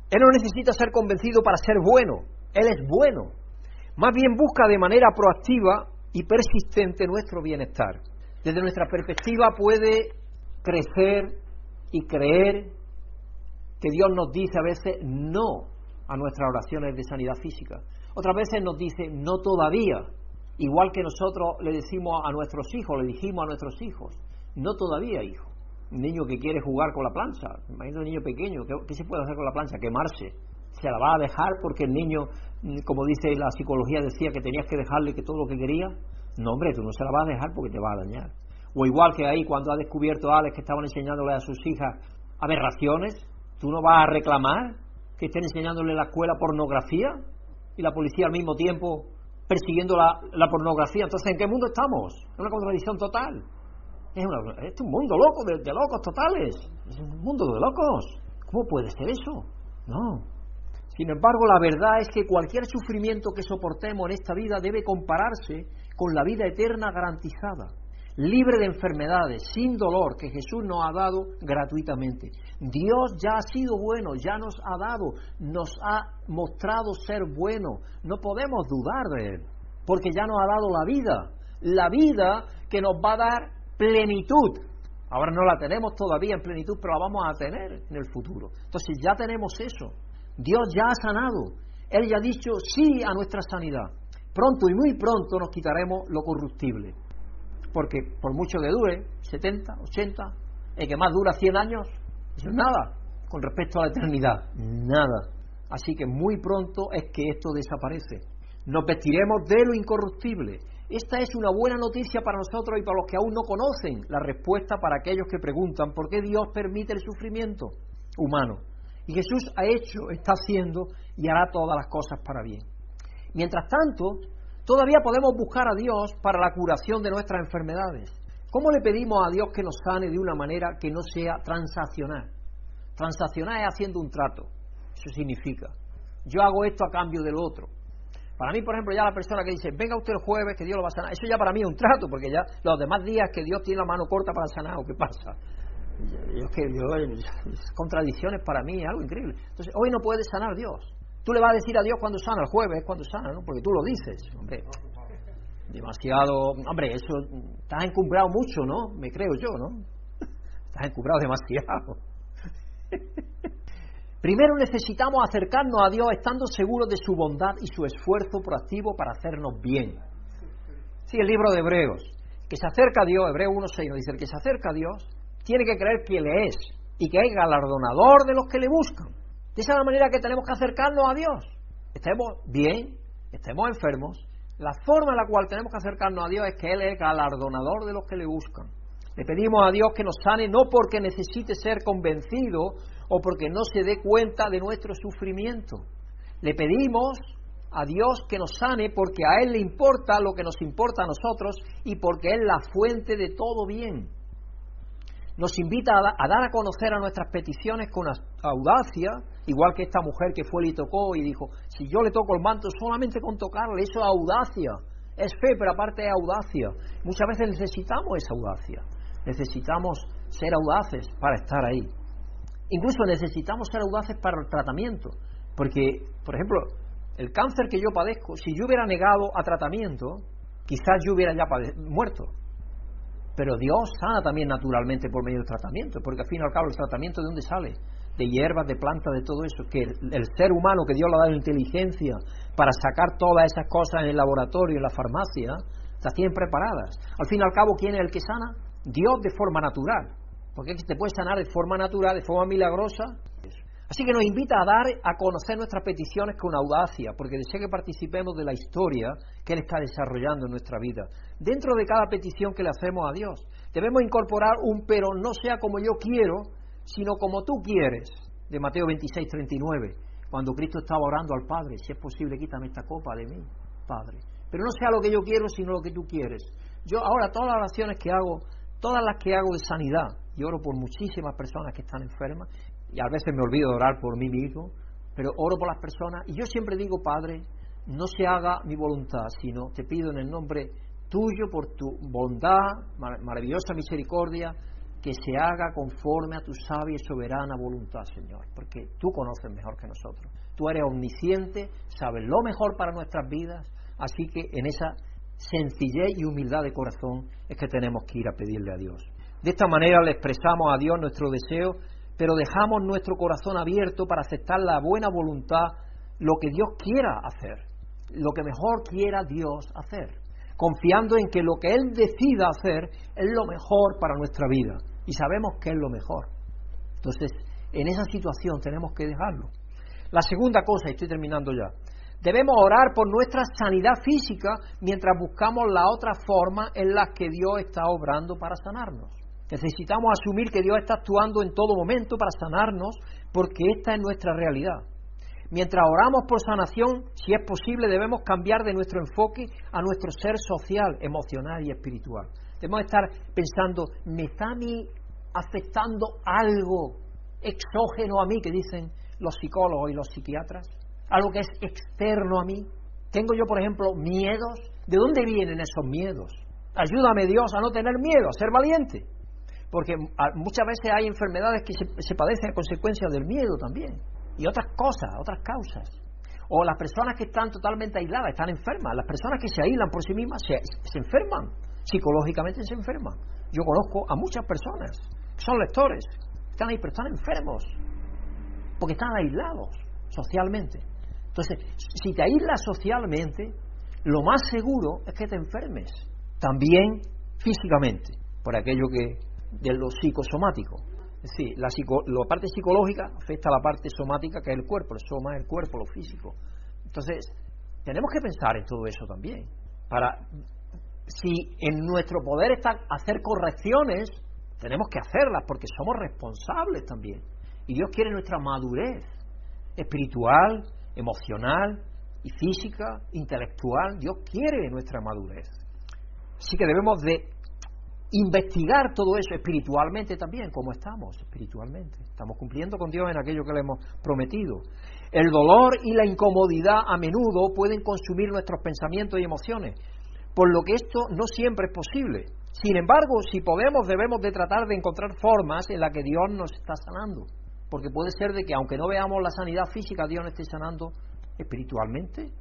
Él no necesita ser convencido para ser bueno, Él es bueno. Más bien busca de manera proactiva y persistente nuestro bienestar. Desde nuestra perspectiva puede crecer y creer que Dios nos dice a veces no a nuestras oraciones de sanidad física. Otras veces nos dice no todavía, igual que nosotros le decimos a nuestros hijos, le dijimos a nuestros hijos, no todavía, hijo. Un niño que quiere jugar con la plancha, imagínate un niño pequeño, ¿qué, se puede hacer con la plancha? Quemarse. Se la va a dejar porque el niño, mm, como dice la psicología, decía que tenías que dejarle que todo lo que quería. No, hombre, tú no se la vas a dejar porque te va a dañar. O igual que ahí cuando ha descubierto Alex que estaban enseñándole a sus hijas aberraciones, tú no vas a reclamar que estén enseñándole en la escuela pornografía y la policía al mismo tiempo persiguiendo la, pornografía. Entonces, ¿en qué mundo estamos? Es una contradicción total. Es, es un mundo loco, de, de, locos totales. Es un mundo de locos. ¿Cómo puede ser eso? No. Sin embargo, la verdad es que cualquier sufrimiento que soportemos en esta vida debe compararse con la vida eterna garantizada libre de enfermedades, sin dolor, que Jesús nos ha dado gratuitamente. Dios ya ha sido bueno, ya nos ha dado, nos ha mostrado ser bueno. No podemos dudar de Él, porque ya nos ha dado la vida, la vida que nos va a dar plenitud. Ahora no la tenemos todavía en plenitud, pero la vamos a tener en el futuro. Entonces ya tenemos eso. Dios ya ha sanado. Él ya ha dicho sí a nuestra sanidad. Pronto y muy pronto nos quitaremos lo corruptible porque por mucho que dure, 70, 80, el que más dura 100 años, eso es nada con respecto a la eternidad, nada. Así que muy pronto es que esto desaparece. Nos vestiremos de lo incorruptible. Esta es una buena noticia para nosotros y para los que aún no conocen la respuesta para aquellos que preguntan por qué Dios permite el sufrimiento humano. Y Jesús ha hecho, está haciendo y hará todas las cosas para bien. Mientras tanto, todavía podemos buscar a Dios para la curación de nuestras enfermedades. ¿Cómo le pedimos a Dios que nos sane de una manera que no sea transaccional? Transaccional es haciendo un trato. Eso significa, yo hago esto a cambio del otro. Para mí, por ejemplo, ya la persona que dice, venga usted el jueves, que Dios lo va a sanar, eso ya para mí es un trato, porque ya los demás días que Dios tiene la mano corta para sanar, ¿o qué pasa? es que contradicciones para mí, es algo increíble. Entonces, hoy no puede sanar Dios. Tú le vas a decir a Dios cuando sana, el jueves cuando sana, ¿no? Porque tú lo dices, hombre. Demasiado, hombre, eso, estás encumbrado mucho, ¿no? Me creo yo, ¿no? [laughs] Estás encumbrado demasiado. [laughs] Primero necesitamos acercarnos a Dios estando seguros de su bondad y su esfuerzo proactivo para hacernos bien. Sí, el libro de Hebreos, que se acerca a Dios, Hebreo 1.6 nos dice, el que se acerca a Dios tiene que creer que Él es y que es galardonador de los que le buscan. De esa es la manera que tenemos que acercarnos a Dios. Estemos bien, estemos enfermos. La forma en la cual tenemos que acercarnos a Dios es que Él es galardonador de los que le buscan. Le pedimos a Dios que nos sane no porque necesite ser convencido o porque no se dé cuenta de nuestro sufrimiento. Le pedimos a Dios que nos sane porque a Él le importa lo que nos importa a nosotros y porque es la fuente de todo bien nos invita a, dar a conocer a nuestras peticiones con audacia, igual que esta mujer que fue y tocó y dijo, si yo le toco el manto solamente con tocarle, eso es audacia, es fe, pero aparte es audacia. Muchas veces necesitamos esa audacia, necesitamos ser audaces para estar ahí. Incluso necesitamos ser audaces para el tratamiento, porque, por ejemplo, el cáncer que yo padezco, si yo hubiera negado a tratamiento, quizás yo hubiera ya muerto, pero Dios sana también naturalmente por medio del tratamiento, porque al fin y al cabo el tratamiento de dónde sale? De hierbas, de plantas, de todo eso, que el, ser humano que Dios le ha dado inteligencia para sacar todas esas cosas en el laboratorio, en la farmacia, las tienen preparadas. Al fin y al cabo, ¿quién es el que sana? Dios de forma natural. Porque te puede sanar de forma natural, de forma milagrosa, Así que nos invita a dar a conocer nuestras peticiones con audacia, porque desea que participemos de la historia que Él está desarrollando en nuestra vida. Dentro de cada petición que le hacemos a Dios, debemos incorporar un pero no sea como yo quiero, sino como tú quieres, de Mateo 26, 39, cuando Cristo estaba orando al Padre, si es posible, quítame esta copa de mí, Padre. Pero no sea lo que yo quiero, sino lo que tú quieres. Yo ahora todas las oraciones que hago, todas las que hago de sanidad, y oro por muchísimas personas que están enfermas, y a veces me olvido de orar por mí mismo, pero oro por las personas y yo siempre digo, Padre, no se haga mi voluntad, sino te pido en el nombre tuyo, por tu bondad, maravillosa misericordia, que se haga conforme a tu sabia y soberana voluntad, Señor, porque tú conoces mejor que nosotros. Tú eres omnisciente, sabes lo mejor para nuestras vidas, así que en esa sencillez y humildad de corazón es que tenemos que ir a pedirle a Dios. De esta manera le expresamos a Dios nuestro deseo pero dejamos nuestro corazón abierto para aceptar la buena voluntad, lo que Dios quiera hacer, lo que mejor quiera Dios hacer, confiando en que lo que Él decida hacer es lo mejor para nuestra vida y sabemos que es lo mejor. Entonces, en esa situación tenemos que dejarlo. La segunda cosa, y estoy terminando ya, debemos orar por nuestra sanidad física mientras buscamos la otra forma en la que Dios está obrando para sanarnos. Necesitamos asumir que Dios está actuando en todo momento para sanarnos porque esta es nuestra realidad. Mientras oramos por sanación, si es posible, debemos cambiar de nuestro enfoque a nuestro ser social, emocional y espiritual. Debemos estar pensando, ¿me está a mí afectando algo exógeno a mí, que dicen los psicólogos y los psiquiatras? Algo que es externo a mí. ¿Tengo yo, por ejemplo, miedos? ¿De dónde vienen esos miedos? Ayúdame Dios a no tener miedo, a ser valiente porque muchas veces hay enfermedades que se, padecen a consecuencia del miedo también, y otras cosas, otras causas. O las personas que están totalmente aisladas, están enfermas, las personas que se aíslan por sí mismas se, se enferman, psicológicamente se enferman. Yo conozco a muchas personas que son lectores, están ahí, pero están enfermos, porque están aislados socialmente. Entonces, si te aíslas socialmente, lo más seguro es que te enfermes, también físicamente, por aquello que de lo psicosomático. Es decir, la, la parte psicológica afecta a la parte somática que es el cuerpo, el soma es el cuerpo, lo físico. Entonces, tenemos que pensar en todo eso también. Para, si en nuestro poder está hacer correcciones, tenemos que hacerlas porque somos responsables también. Y Dios quiere nuestra madurez espiritual, emocional y física, intelectual. Dios quiere nuestra madurez. Así que debemos de investigar todo eso espiritualmente también, cómo estamos espiritualmente. Estamos cumpliendo con Dios en aquello que le hemos prometido. El dolor y la incomodidad a menudo pueden consumir nuestros pensamientos y emociones, por lo que esto no siempre es posible. Sin embargo, si podemos, debemos de tratar de encontrar formas en las que Dios nos está sanando. Porque puede ser de que aunque no veamos la sanidad física, Dios nos esté sanando espiritualmente,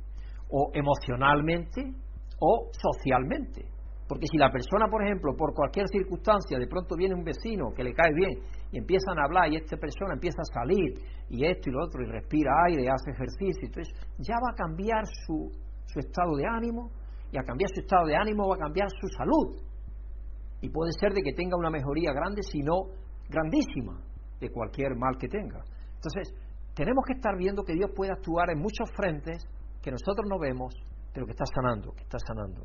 o emocionalmente, o socialmente. Porque si la persona, por ejemplo, por cualquier circunstancia, de pronto viene un vecino que le cae bien y empiezan a hablar y esta persona empieza a salir y esto y lo otro y respira aire, y hace ejercicio, entonces ya va a cambiar su, su estado de ánimo y a cambiar su estado de ánimo va a cambiar su salud. Y puede ser de que tenga una mejoría grande, si no grandísima, de cualquier mal que tenga. Entonces, tenemos que estar viendo que Dios puede actuar en muchos frentes que nosotros no vemos, pero que está sanando, que está sanando.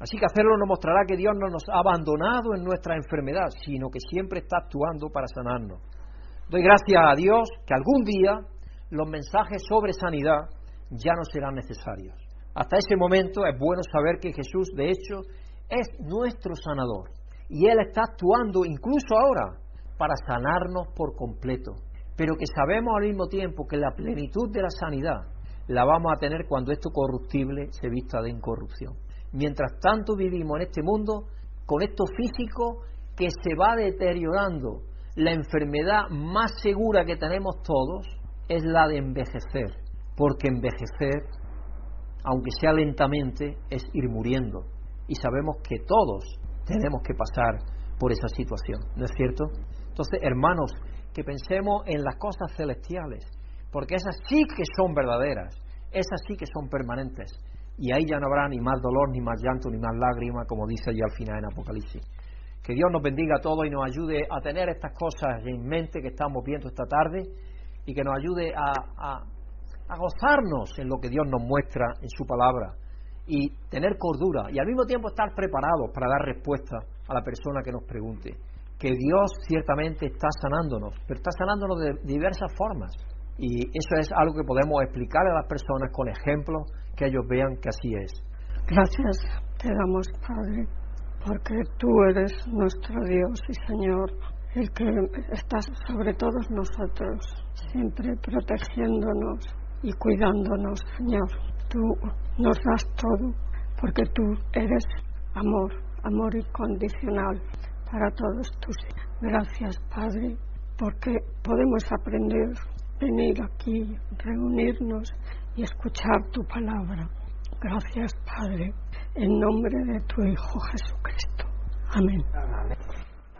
Así que hacerlo nos mostrará que Dios no nos ha abandonado en nuestra enfermedad, sino que siempre está actuando para sanarnos. Doy gracias a Dios que algún día los mensajes sobre sanidad ya no serán necesarios. Hasta ese momento es bueno saber que Jesús, de hecho, es nuestro sanador. Y Él está actuando incluso ahora para sanarnos por completo. Pero que sabemos al mismo tiempo que la plenitud de la sanidad la vamos a tener cuando esto corruptible se vista de incorrupción mientras tanto vivimos en este mundo con esto físico que se va deteriorando. La enfermedad más segura que tenemos todos es la de envejecer, porque envejecer, aunque sea lentamente, es ir muriendo. Y sabemos que todos tenemos que pasar por esa situación, ¿no es cierto? Entonces, hermanos, que pensemos en las cosas celestiales, porque esas sí que son verdaderas, esas sí que son permanentes, y ahí ya no habrá ni más dolor, ni más llanto, ni más lágrimas, como dice allí al final en Apocalipsis. Que Dios nos bendiga a todos y nos ayude a tener estas cosas en mente que estamos viendo esta tarde y que nos ayude a gozarnos en lo que Dios nos muestra en su palabra y tener cordura y al mismo tiempo estar preparados para dar respuesta a la persona que nos pregunte. Que Dios ciertamente está sanándonos, pero está sanándonos de diversas formas. Y eso es algo que podemos explicar a las personas con ejemplos que ellos vean que así es. Gracias te damos, Padre, porque tú eres nuestro Dios y Señor, el que estás sobre todos nosotros, siempre protegiéndonos y cuidándonos, Señor. Tú nos das todo, porque tú eres amor, amor incondicional para todos tus. Gracias, Padre, porque podemos aprender, venir aquí, reunirnos y escuchar tu palabra. Gracias, Padre, en nombre de tu Hijo Jesucristo. Amén.